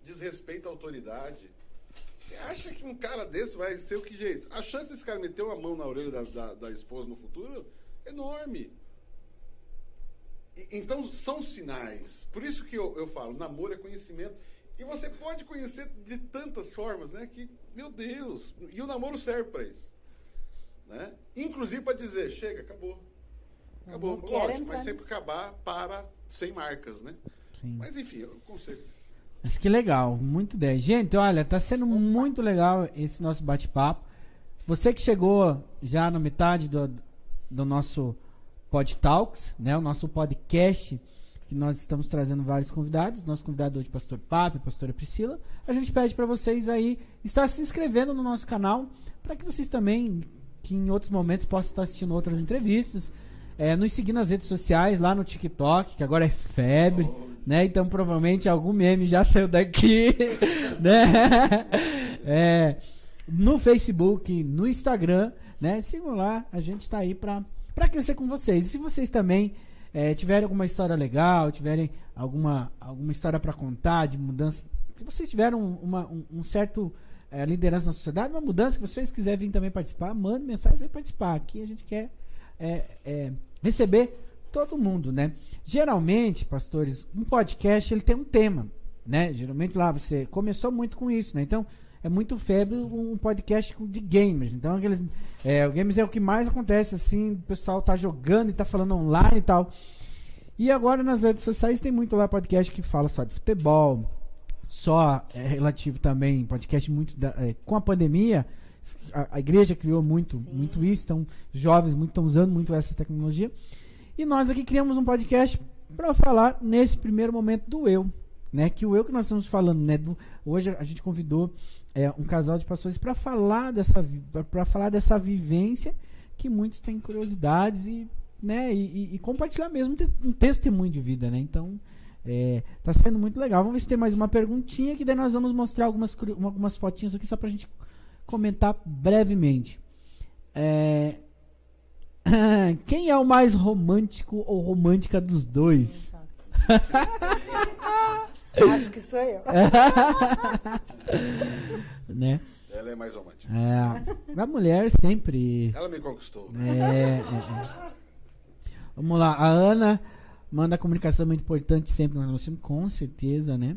Desrespeita a autoridade. Você acha que um cara desse vai ser o que jeito? A chance desse cara meter uma mão na orelha da, da, da esposa no futuro é enorme. Então, são sinais. Por isso que eu, eu falo, namoro é conhecimento. E você pode conhecer de tantas formas, né? Que, meu Deus, e o namoro serve para isso. Né? Inclusive para dizer, chega, acabou. Acabou. Lógico, vai sempre acabar para sem marcas, né? Sim. Mas enfim, eu conselho. Mas que legal, muito 10. Gente, olha, tá sendo muito legal esse nosso bate-papo. Você que chegou já na metade do, do nosso Pod Talks, né? O nosso podcast, que nós estamos trazendo vários convidados. Nosso convidado hoje, Pastor Papo Pastora Priscila. A gente pede para vocês aí estar se inscrevendo no nosso canal, para que vocês também, que em outros momentos possam estar assistindo outras entrevistas. É, nos seguir nas redes sociais, lá no TikTok, que agora é febre, né? Então provavelmente algum meme já saiu daqui, né? É, no Facebook, no Instagram, né? Sigam lá, a gente tá aí pra, pra crescer com vocês. E se vocês também é, tiverem alguma história legal, tiverem alguma, alguma história pra contar de mudança, que vocês tiveram uma, um, um certo é, liderança na sociedade, uma mudança que vocês quiserem vir também participar, mande mensagem, vem participar. Aqui a gente quer é, receber todo mundo, né? Geralmente, pastores, um podcast ele tem um tema, né? Geralmente lá você começou muito com isso, né? Então é muito febre um podcast de gamers. Então aqueles, é, o games é o que mais acontece assim, o pessoal tá jogando e tá falando online e tal. E agora nas redes sociais tem muito lá podcast que fala só de futebol, só é, relativo também, podcast muito da- é, com a pandemia, a, a igreja criou muito, muito isso, então jovens muito estão usando muito essa tecnologia. E nós aqui criamos um podcast para falar nesse primeiro momento do eu, né? Que o eu que nós estamos falando, né? Do, hoje a gente convidou é, um casal de pastores para falar dessa para falar dessa vivência que muitos têm curiosidades e né e, e- compartilhar mesmo um testemunho de vida, né? Então é, tá sendo muito legal. Vamos ver se tem mais uma perguntinha que daí nós vamos mostrar algumas algumas fotinhas aqui só pra gente comentar brevemente. É, Quem é o mais romântico ou romântica dos dois? Acho que sou eu. né? Ela é mais romântica. É, a mulher sempre. Ela me conquistou. É, é, é. Vamos lá, a Ana manda comunicação muito importante sempre no nosso time, com certeza, né?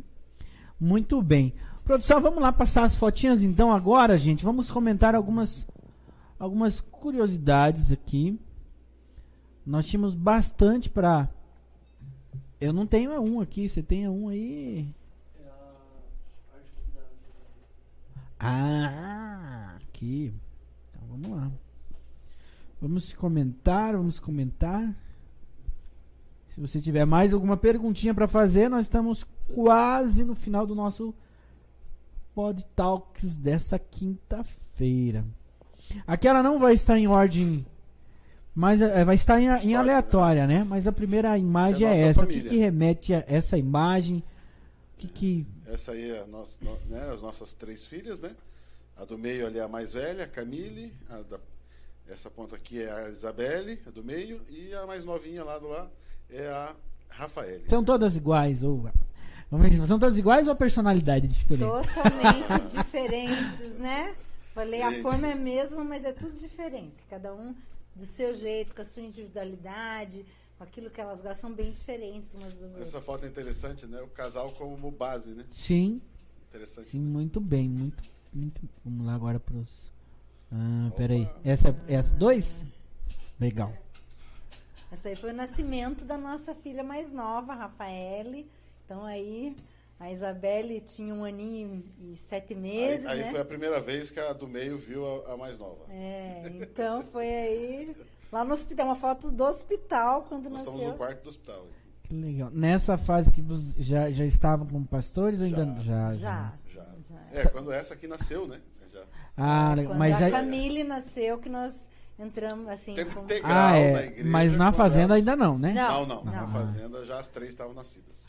Muito bem. Produção, vamos lá passar as fotinhas então agora, gente. Vamos comentar algumas algumas curiosidades aqui. Nós tínhamos bastante para Eu não tenho um aqui, você tem um aí? Ah, aqui. Então vamos lá. Vamos comentar, vamos comentar. Se você tiver mais alguma perguntinha para fazer, nós estamos quase no final do nosso Pod Talks dessa quinta-feira. Aquela não vai estar em ordem, mas é, vai estar em, em aleatória, né? Mas a primeira imagem Essa é é, a essa. nossa O que, família. que remete a essa imagem? O que, que Essa aí é a nossa, no- né, as nossas três filhas, né? A do meio ali é a mais velha, a Camille. a da- essa ponta aqui é a Isabelle, a do meio. E a mais novinha lá do lado é a Rafaele. são todas iguais ou vamos ver, são todas iguais ou a personalidade é diferente? Totalmente diferentes, né? Falei, a forma é a mesma, mas é tudo diferente. Cada um do seu jeito, com a sua individualidade, com aquilo que elas gostam, são bem diferentes umas das Essa outras. foto é interessante, né? O casal como base, né? Sim, Interessante. sim, muito bem, muito, muito. Vamos lá agora pros. Ah, peraí. Essa é essa dois? Legal. Essa aí foi o nascimento da nossa filha mais nova, Rafaele. Então aí a Isabelle tinha um aninho e sete meses, Aí, aí né? foi a primeira vez que a do meio viu a, a mais nova. É, então foi aí lá no hospital, uma foto do hospital quando Nós estamos nasceu. no quarto do hospital. Que legal. Nessa fase que vocês já, já estavam como pastores ou ainda Já. já? Já. Já. já. É, quando essa aqui nasceu, né? Já. Ah, É, legal. quando mas a aí, Camille nasceu que nós entramos assim. Tempo integral ah, na é. igreja. Mas na fazenda elas- ainda não, né? Não. Não, não. Na não. fazenda já as três estavam nascidas.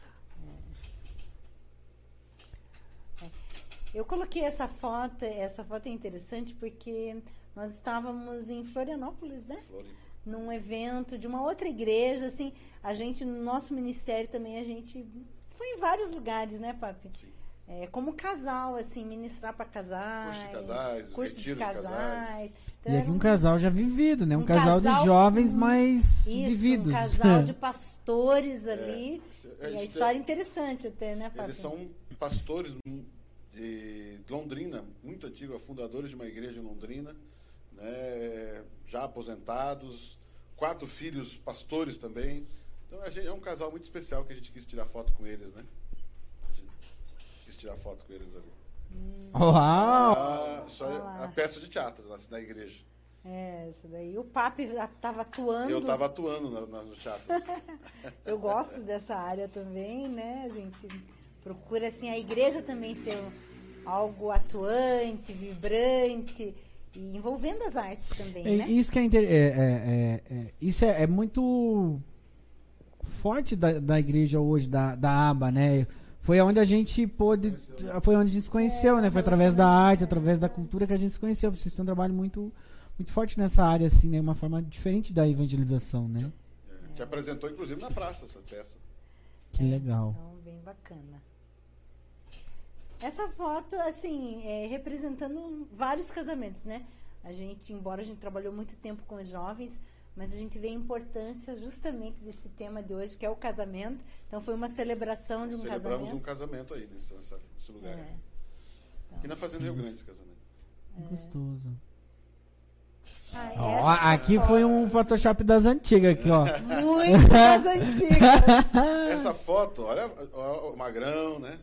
Eu coloquei essa foto, essa foto é interessante porque nós estávamos em Florianópolis, né? Floripa. Num evento de uma outra igreja, assim, a gente, no nosso ministério também, a gente foi em vários lugares, né, Papi? Sim. É, como casal, assim, ministrar para casais. Curso de casais, curso de casais. casais. Então, E aqui um um- casal já vivido, né? Um, um casal, casal de jovens com- mais Isso, vividos. um casal de pastores ali. Isso- e a isso história é- interessante até, né, Papi? Eles são pastores de Londrina, muito antigos, fundadores de uma igreja em Londrina, né, já aposentados, quatro filhos pastores também. Então a gente- é um casal muito especial que a gente quis tirar foto com eles, né? A gente quis tirar foto com eles ali. Uau! Ah, só Olha lá. a peça de teatro na, na igreja. É, isso daí. O Papi estava atuando. Eu estava atuando na- no teatro. Eu gosto dessa área também, né? A gente procura assim a igreja também ser algo atuante, vibrante e envolvendo as artes também, É, né? Isso que é, inter- é- é- é- é- isso é, é muito forte da, da igreja hoje, da, da aba, né? Foi onde a gente pôde, foi onde a gente se conheceu, É, né? Foi através da arte, através da cultura que a gente se conheceu. Vocês têm um trabalho muito, muito forte nessa área, assim, né? Uma forma diferente da evangelização, né? É, Te apresentou, inclusive, na praça essa peça. Que legal. Então, bem bacana. Essa foto, assim, é representando vários casamentos, né? A gente, embora a gente trabalhou muito tempo com os jovens, mas a gente vê a importância justamente desse tema de hoje, que é o casamento. Então, foi uma celebração de um Celebramos casamento. um casamento aí nesse, nesse lugar. É. Aqui na Fazenda Rio Grande esse casamento. Gostoso. Ah, Ó, aqui foto, foi um Photoshop das antigas aqui, ó. Muito das antigas. Essa foto, olha ó, o magrão, né?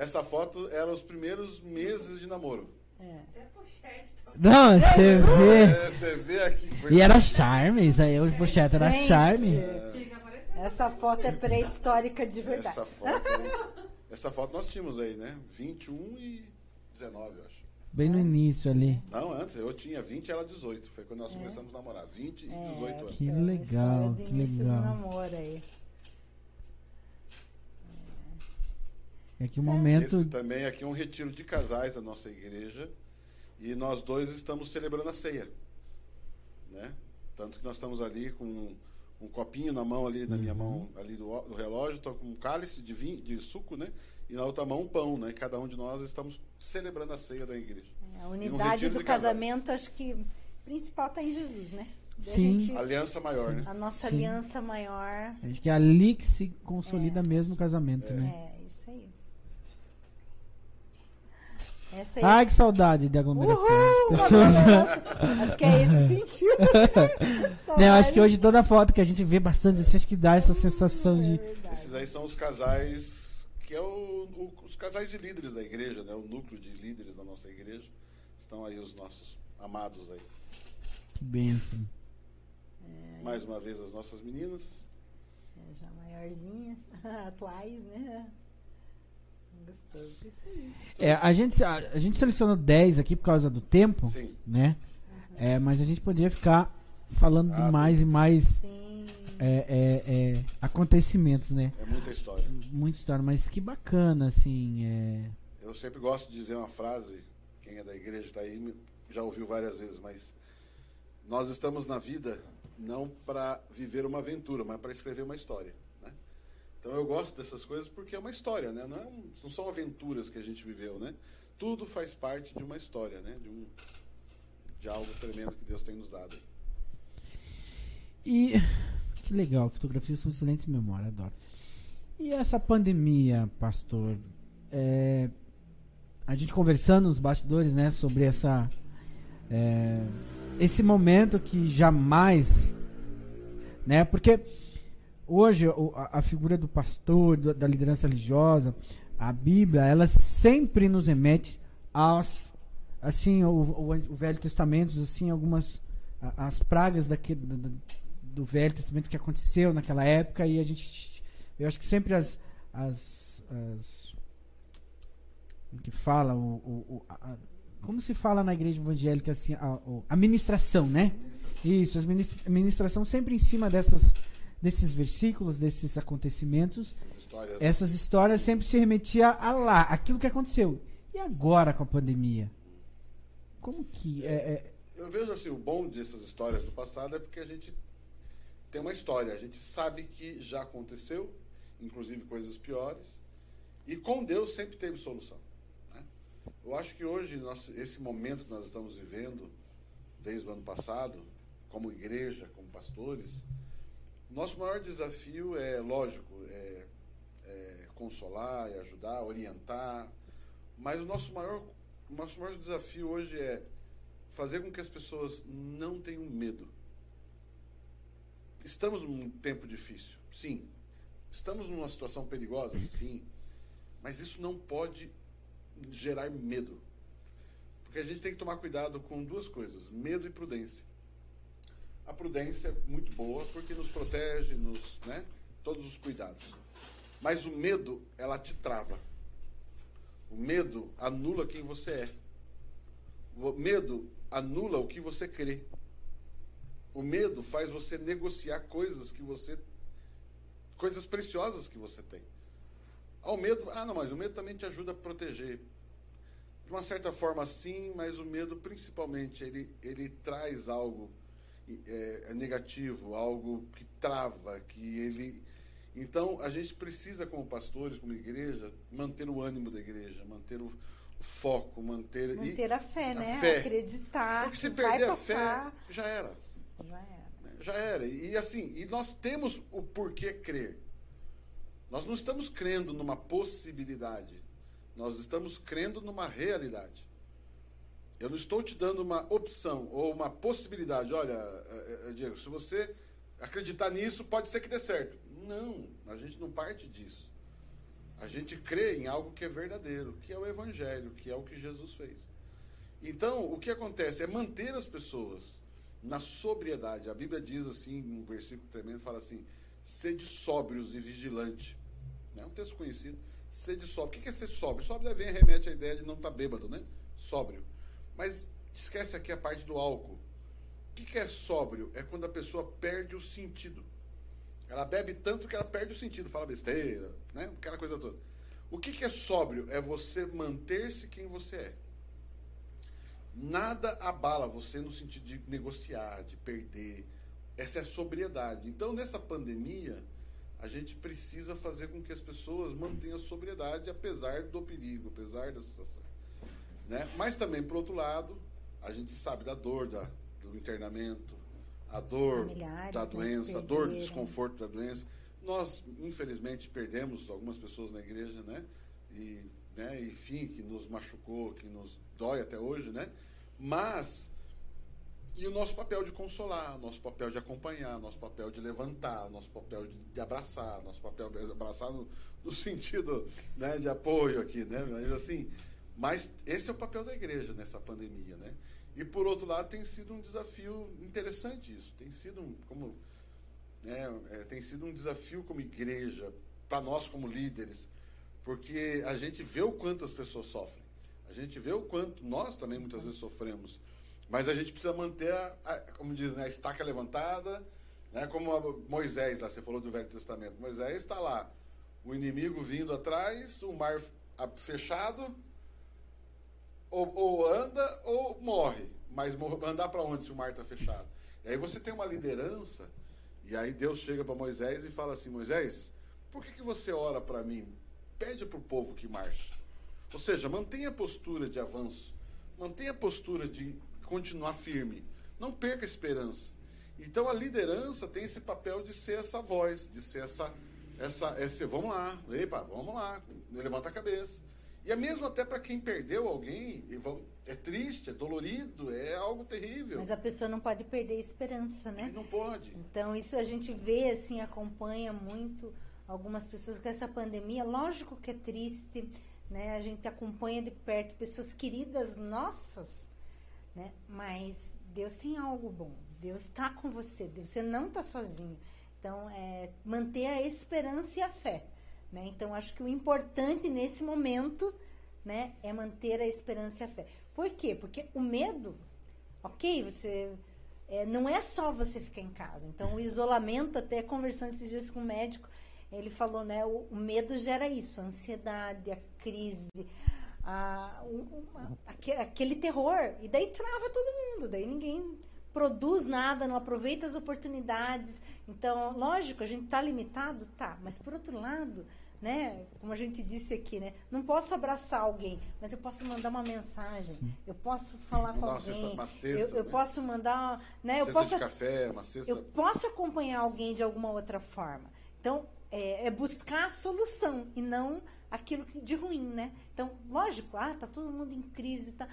Essa foto era os primeiros meses de namoro. É. Até pochete. Não, você vê. É, você vê aqui. E era charme, isso aí, o pochete era Gente, charme. Tinha que aparecer. Essa foto é pré-histórica de verdade. Essa foto, aí- essa foto nós tínhamos aí, né? 21 e 19, eu acho. Bem no início ali. Não, antes eu tinha 20 e ela 18. Foi quando nós começamos a namorar. 20 e 18 anos. Que legal, que início do legal. namoro aí. É que o momento. Esse também aqui é um retiro de casais da nossa igreja. E nós dois estamos celebrando a ceia. Né? Tanto que nós estamos ali com um, um copinho na mão ali, na minha mão ali do, do relógio, estou com um cálice de vinho, de suco, né? E na outra mão um pão, né? Cada um de nós estamos celebrando a ceia da igreja. A um unidade do de casais. casamento, acho que principal está em Jesus, né? A Sim. gente- Aliança maior, né? a nossa Sim. aliança maior. Acho que é ali que se consolida mesmo o casamento, né? É, isso aí. Essa aí. Ai, que saudade de aglomeração. Uhul! Acho que é esse sentido. Eu acho que hoje toda foto que a gente vê bastante assim, acho que dá essa sensação É de. verdade. Esses aí são os casais que é o, o- os casais de líderes da igreja, né? O núcleo de líderes da nossa igreja. Estão aí os nossos amados aí. Que bênção. Mais uma vez as nossas meninas. É, já maiorzinhas, atuais, né? Gostoso, isso aí. É, a, gente, a, a gente selecionou 10 aqui por causa do tempo, Sim. né? É, mas a gente poderia ficar falando de Ah, mais e mais Sim. é, é, é, acontecimentos, né? É muita história. Muita história, mas que bacana, assim. É... Eu sempre gosto de dizer uma frase, quem é da igreja está aí, já ouviu várias vezes, mas nós estamos na vida não para viver uma aventura, mas para escrever uma história. Então eu gosto dessas coisas porque é uma história, né? não, é não são aventuras que a gente viveu. Né? Tudo faz parte de uma história, né? de, um, de algo tremendo que Deus tem nos dado. E que legal, fotografias são excelentes memória, adoro. E essa pandemia, pastor? É, a gente conversando nos bastidores, né, sobre essa é, esse momento que jamais, né, porque hoje a, figura do pastor, da liderança religiosa, a Bíblia, ela sempre nos remete aos assim o, o, o Velho Testamento, assim algumas as pragas daquele, do, do- Velho Testamento que aconteceu naquela época e a gente eu acho que sempre as as, as que fala o, o- a- como se fala na igreja evangélica assim a, a ministração né? Isso a ministração sempre em cima dessas desses versículos desses acontecimentos As histórias essas histórias sempre se remetia a lá aquilo que aconteceu e agora com a pandemia como que é, é- Eu vejo assim, o bom dessas histórias do passado é porque a gente tem uma história, a gente sabe que já aconteceu, inclusive coisas piores, e com Deus sempre teve solução. né? Eu acho que hoje, nós, esse momento que nós estamos vivendo, desde o ano passado, como igreja, como pastores, nosso maior desafio é, lógico, é, é consolar, ajudar, orientar, mas o nosso maior, o nosso maior desafio hoje é fazer com que as pessoas não tenham medo. Estamos num tempo difícil, sim. Estamos numa situação perigosa, sim. Mas isso não pode gerar medo. Porque a gente tem que tomar cuidado com duas coisas: medo e prudência. A prudência é muito boa porque nos protege, nos, né, todos os cuidados. Mas o medo, ela te trava. O medo anula quem você é. O medo anula o que você crê. O medo faz você negociar coisas que você. coisas preciosas que você tem. Ao medo. Ah, não, mas o medo também te ajuda a proteger. De uma certa forma, sim, mas o medo, principalmente, ele, ele traz algo é, negativo, algo que trava, que ele. Então, a gente precisa, como pastores, como igreja, manter o ânimo da igreja, manter o, foco, manter. e- Manter a fé, a né? fé. Acreditar. porque se perder a fé, já era. Já era. né? Já era. E assim, e nós temos o porquê crer. Nós não estamos crendo numa possibilidade. Nós estamos crendo numa realidade. Eu não estou te dando uma opção ou uma possibilidade. Olha, eh, eh, Diego, se você acreditar nisso, pode ser que dê certo. Não, a gente não parte disso. A gente crê em algo que é verdadeiro, que é o Evangelho, que é o que Jesus fez. Então, o que acontece é manter as pessoas na sobriedade. A Bíblia diz assim, um versículo tremendo, fala assim: sede sóbrios e vigilante. É um texto conhecido. Sede sóbrio. O que é ser sóbrio? Sóbrio vem remete à ideia de não estar bêbado, né? Sóbrio. Mas esquece aqui a parte do álcool. O que é sóbrio? É quando a pessoa perde o sentido. Ela bebe tanto que ela perde o sentido, fala besteira, né? Aquela coisa toda. O que é sóbrio? É você manter-se quem você é. nada abala você no sentido de negociar, de perder. Essa é a sobriedade. Então, nessa pandemia, a gente precisa fazer com que as pessoas mantenham a sobriedade, apesar do perigo, apesar da situação. Né? Mas também, por outro lado, a gente sabe da dor da, do internamento, a dor da né, doença, a dor do desconforto da doença. Nós, infelizmente, perdemos algumas pessoas na igreja, né? E, né? Enfim, que nos machucou, que nos dói até hoje, né? Mas e o nosso papel de consolar, nosso papel de acompanhar, nosso papel de levantar, nosso papel de, abraçar, nosso papel de abraçar no, no sentido né, de apoio aqui, né? Mas assim, mas esse é o papel da igreja nessa pandemia, né? E por outro lado tem sido um desafio interessante isso, tem sido um, como né, é, tem sido um desafio como igreja para nós como líderes, porque a gente vê o quanto as pessoas sofrem, a gente vê o quanto nós também muitas vezes sofremos, mas a gente precisa manter, a, a, como diz, né, a estaca levantada, né, como Moisés, lá você falou do Velho Testamento. Moisés está lá, o inimigo vindo atrás, o mar fechado, ou, ou anda ou morre. Mas andar para onde se o mar está fechado? E aí você tem uma liderança, e aí Deus chega para Moisés e fala assim: Moisés, por que, que você ora para mim? Pede para o povo que marche. Ou seja, mantenha a postura de avanço, mantenha a postura de continuar firme, não perca a esperança. Então a liderança tem esse papel de ser essa voz, de ser essa, essa, esse, vamos lá, epa, vamos lá, levanta a cabeça. E é mesmo até para quem perdeu alguém, é triste, é dolorido, é algo terrível. Mas a pessoa não pode perder a esperança, né? Mas não pode. Então, isso a gente vê, assim, acompanha muito algumas pessoas com essa pandemia. Lógico que é triste, né? A gente acompanha de perto pessoas queridas nossas, né? Mas Deus tem algo bom. Deus está com você. Você não está sozinho. Então, é manter a esperança e a fé, né? Então, acho que o importante nesse momento, né, é manter a esperança e a fé. Por quê? Porque o medo, ok, você é, não é só você ficar em casa. Então, o isolamento, até conversando esses dias com o médico, ele falou, né, o, o medo gera isso, a ansiedade, a crise, a, aquele terror. E daí trava todo mundo, daí ninguém produz nada, não aproveita as oportunidades. Então, lógico, a gente está limitado, tá, mas por outro lado, né, como a gente disse aqui, né, não posso abraçar alguém, mas eu posso mandar uma mensagem, eu posso falar com Mandar uma cesta- alguém, uma cesta, eu, eu né? posso mandar, né, eu posso de café, uma cesta. eu posso acompanhar alguém de alguma outra forma. Então, é, é buscar a solução e não aquilo que- de ruim, né? Então, lógico, ah, tá todo mundo em crise, tá.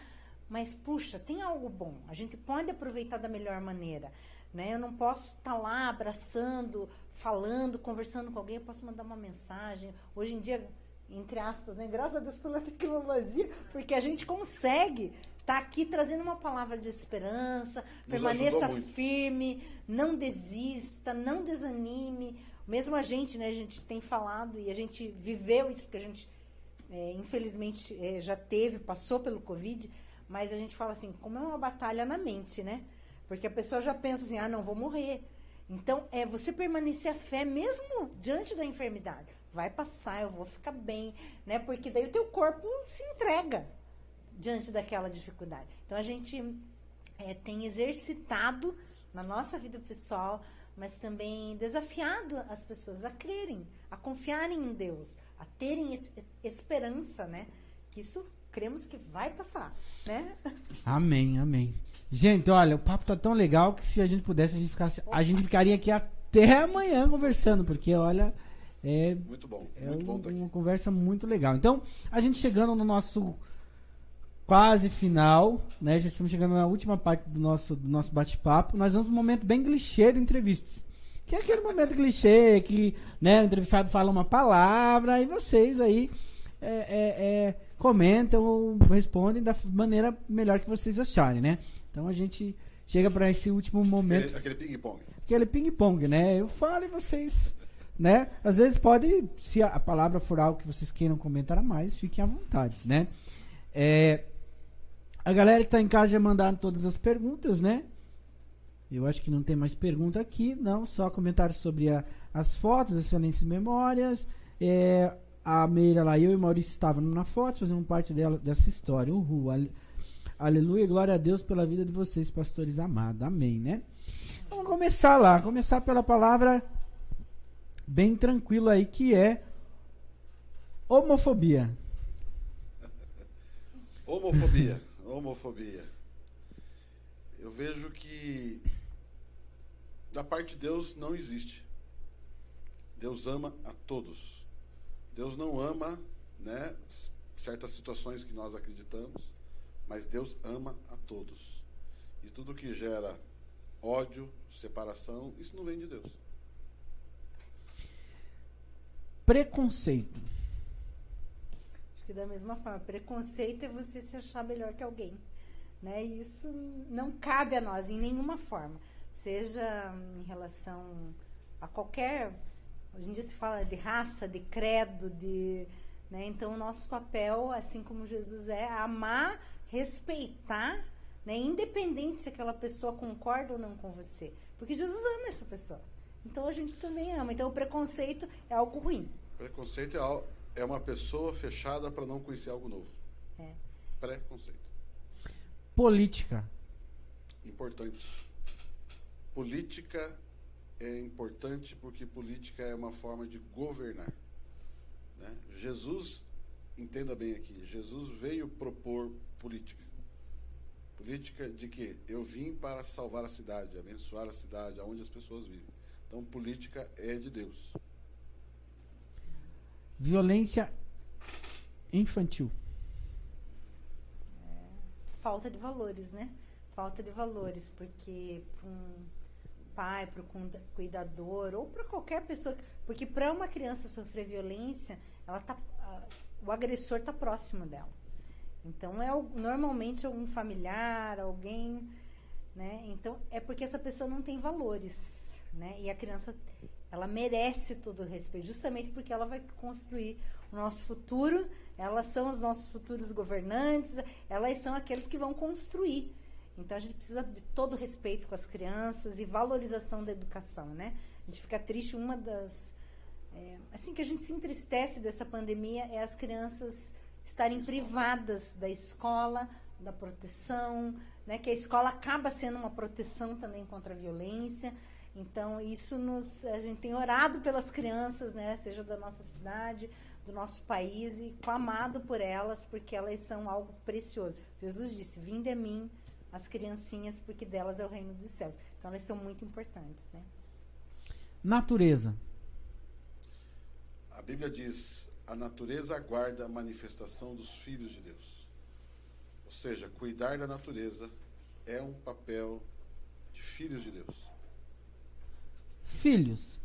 Mas, puxa, tem algo bom. A gente pode aproveitar da melhor maneira. Né? Eu não posso estar lá abraçando, falando, conversando com alguém, eu posso mandar uma mensagem. Hoje em dia, entre aspas, né? Graças a Deus pela tecnologia, porque a gente consegue estar aqui trazendo uma palavra de esperança, Nos permaneça firme, não desista, não desanime. Mesmo a gente, né, a gente tem falado e a gente viveu isso, porque a gente, é, infelizmente, é, já teve, passou pelo Covid, mas a gente fala assim, como é uma batalha na mente, né? Porque a pessoa já pensa assim, ah, não, vou morrer. Então, é você permanecer a fé mesmo diante da enfermidade. Vai passar, eu vou ficar bem, né? Porque daí o teu corpo se entrega diante daquela dificuldade. Então, a gente é, tem exercitado na nossa vida pessoal, mas também desafiado as pessoas a crerem, a confiarem em Deus, a terem es- esperança, né? Que isso cremos que vai passar, né? Amém, amém. Gente, olha, o papo tá tão legal que se a gente pudesse, a gente, ficasse, a gente ficaria aqui até amanhã conversando, porque olha, é, Muito bom, é muito um- bom tá uma conversa muito legal. Então, a gente chegando no nosso quase final, né? Já estamos chegando na última parte do nosso, do nosso bate-papo. Nós vamos um momento bem clichê de entrevistas. Que é aquele momento clichê que né, o entrevistado fala uma palavra e vocês aí é, é, é, comentam ou respondem da maneira melhor que vocês acharem, né? Então a gente chega para esse último momento Aquele, ping-pong. aquele ping-pong, né? Eu falo e vocês, né? Às vezes pode, se a palavra for algo que vocês queiram comentar a mais, fiquem à vontade, né? É, a galera que tá em casa já mandaram todas as perguntas, né? Eu acho que não tem mais pergunta aqui, não. Só comentários sobre a- as fotos, excelência e memórias. É, a Meira lá, eu e o Maurício estávamos na foto, fazendo parte dela, dessa história. Uhul. A, Aleluia, glória a Deus pela vida de vocês, pastores amados. Amém, né? Vamos começar lá, começar pela palavra bem tranquila aí, que é homofobia. Homofobia. Homofobia. Eu vejo que da parte de Deus não existe. Deus ama a todos. Deus não ama, né, certas situações que nós acreditamos, mas Deus ama a todos. E tudo que gera ódio, separação, isso não vem de Deus. Preconceito. Acho que da mesma forma, preconceito é você se achar melhor que alguém. Né? E isso não cabe a nós em nenhuma forma. Seja em relação a qualquer. Hoje em dia se fala de raça, de credo, de. Né? Então, o nosso papel, assim como Jesus é, amar, respeitar, né? independente se aquela pessoa concorda ou não com você. Porque Jesus ama essa pessoa. Então, a gente também ama. Então, o preconceito é algo ruim. Preconceito é, é uma pessoa fechada para não conhecer algo novo. É. Preconceito. Política. Importante. Política é importante porque política é uma forma de governar. né? Jesus, entenda bem aqui, Jesus veio propor política. Política de que eu vim para salvar a cidade, abençoar a cidade, aonde as pessoas vivem. Então, política é de Deus. Violência infantil. falta de valores, né? Falta de valores, porque um pai, para o cuidador ou para qualquer pessoa, porque para uma criança sofrer violência, ela tá, o agressor está próximo dela. Então é al- normalmente algum familiar, alguém, né? Então é porque essa pessoa não tem valores, né? E a criança ela merece todo o respeito, justamente porque ela vai construir o nosso futuro. Elas são os nossos futuros governantes, elas são aqueles que vão construir. Então a gente precisa de todo respeito com as crianças e valorização da educação, né? A gente fica triste, uma das. é, assim que a gente se entristece dessa pandemia é as crianças estarem privadas da escola, da proteção, né? Que a escola acaba sendo uma proteção também contra a violência. Então, isso nos. A gente tem orado pelas crianças, né? Seja da nossa cidade, do nosso país, e clamado por elas, porque elas são algo precioso. Jesus disse: Vinde a mim, as criancinhas, porque delas é o reino dos céus. Então, elas são muito importantes, né? Natureza. A Bíblia diz: a natureza aguarda a manifestação dos filhos de Deus. Ou seja, cuidar da natureza é um papel de filhos de Deus. Filhos.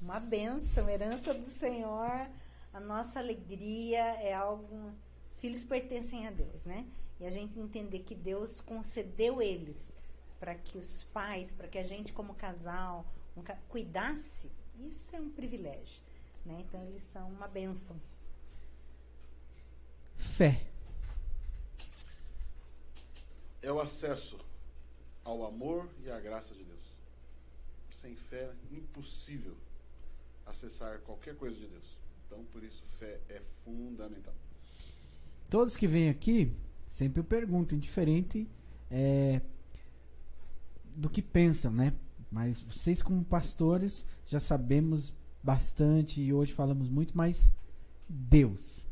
Uma bênção, herança do Senhor, a nossa alegria é algo. Os filhos pertencem a Deus, né? E a gente entender que Deus concedeu eles para que os pais, para que a gente, como casal, um ca- cuidasse, isso é um privilégio, né? Então, eles são uma bênção. Fé. É o acesso ao amor e à graça de Deus. Sem fé, impossível acessar qualquer coisa de Deus. Então, por isso, fé é fundamental. Todos que vêm aqui, sempre eu pergunto, indiferente é, do que pensam, né? Mas vocês, como pastores, já sabemos bastante e hoje falamos muito, mas Deus.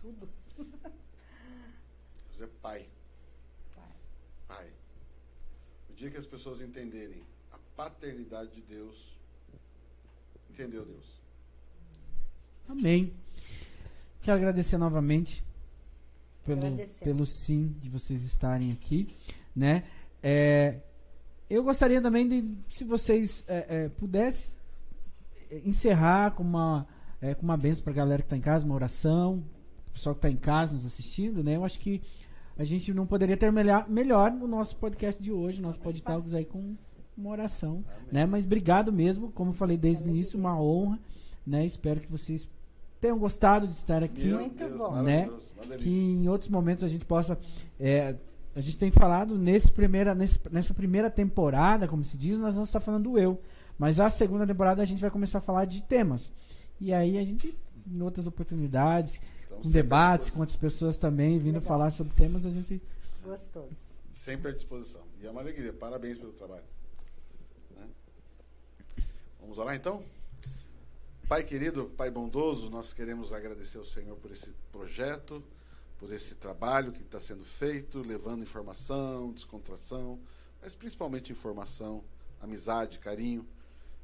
Tudo. Deus é Pai. Pai. Pai. O dia que as pessoas entenderem a paternidade de Deus, entendeu Deus. Amém. Quero agradecer novamente pelo, pelo sim de vocês estarem aqui, né? É, eu gostaria também de, se vocês é, é, pudessem é, encerrar com uma é, com uma benção para a galera que está em casa, uma oração, o pessoal que está em casa nos assistindo, né? Eu acho que a gente não poderia terminar melhor no nosso podcast de hoje, nosso podcast aí com uma oração, Amém. né? Mas obrigado mesmo, como eu falei desde o início, uma honra, né? Espero que vocês tenham gostado de estar aqui Meu Muito Deus, bom. delícia. que em outros momentos a gente possa. é, a gente tem falado nesse primeira, nesse- nessa primeira temporada, como se diz, nós vamos estar falando do eu. Mas a segunda temporada a gente vai começar a falar de temas. E aí a gente, em outras oportunidades, Estamos com debates, com outras pessoas também, vindo Legal. falar sobre temas, a gente. Gostoso. Sempre à disposição. E é uma alegria. Parabéns pelo trabalho. Né? Vamos orar então? Pai querido, Pai bondoso, nós queremos agradecer ao Senhor por esse projeto, por esse trabalho que está sendo feito, levando informação, descontração, mas principalmente informação, amizade, carinho.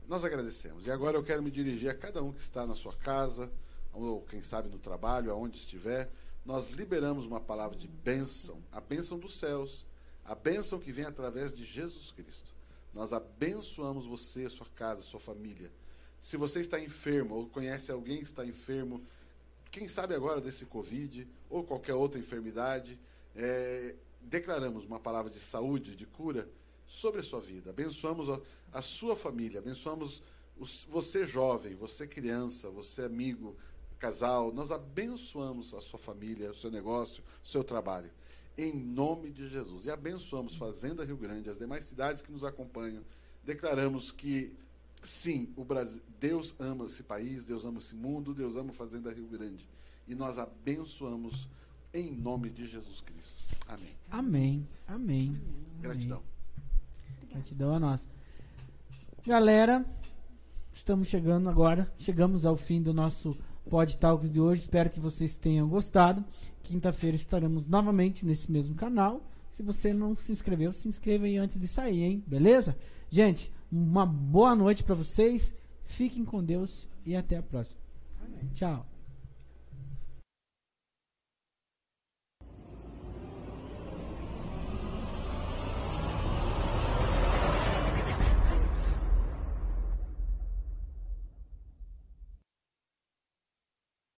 Nós agradecemos. E agora eu quero me dirigir a cada um que está na sua casa, ou quem sabe no trabalho, aonde estiver. Nós liberamos uma palavra de bênção, a bênção dos céus, a bênção que vem através de Jesus Cristo. Nós abençoamos você, sua casa, sua família. Se você está enfermo ou conhece alguém que está enfermo, quem sabe agora desse Covid ou qualquer outra enfermidade, é, declaramos uma palavra de saúde, de cura sobre a sua vida. Abençoamos a, a sua família, abençoamos os- você jovem, você criança, você amigo, casal. Nós abençoamos a sua família, o seu negócio, o seu trabalho. Em nome de Jesus. E abençoamos Fazenda Rio Grande, as demais cidades que nos acompanham. Declaramos que Sim, o Brasil, Deus ama esse país, Deus ama esse mundo, Deus ama a Fazenda Rio Grande. E nós abençoamos em nome de Jesus Cristo. Amém. Amém. Amém. Gratidão. Gratidão a nós. Galera, estamos chegando agora. Chegamos ao fim do nosso Pod Talks de hoje. Espero que vocês tenham gostado. Quinta-feira estaremos novamente nesse mesmo canal. Se você não se inscreveu, se inscreva aí antes de sair, hein? Beleza? Gente, uma boa noite para vocês. Fiquem com Deus e até a próxima. Tchau.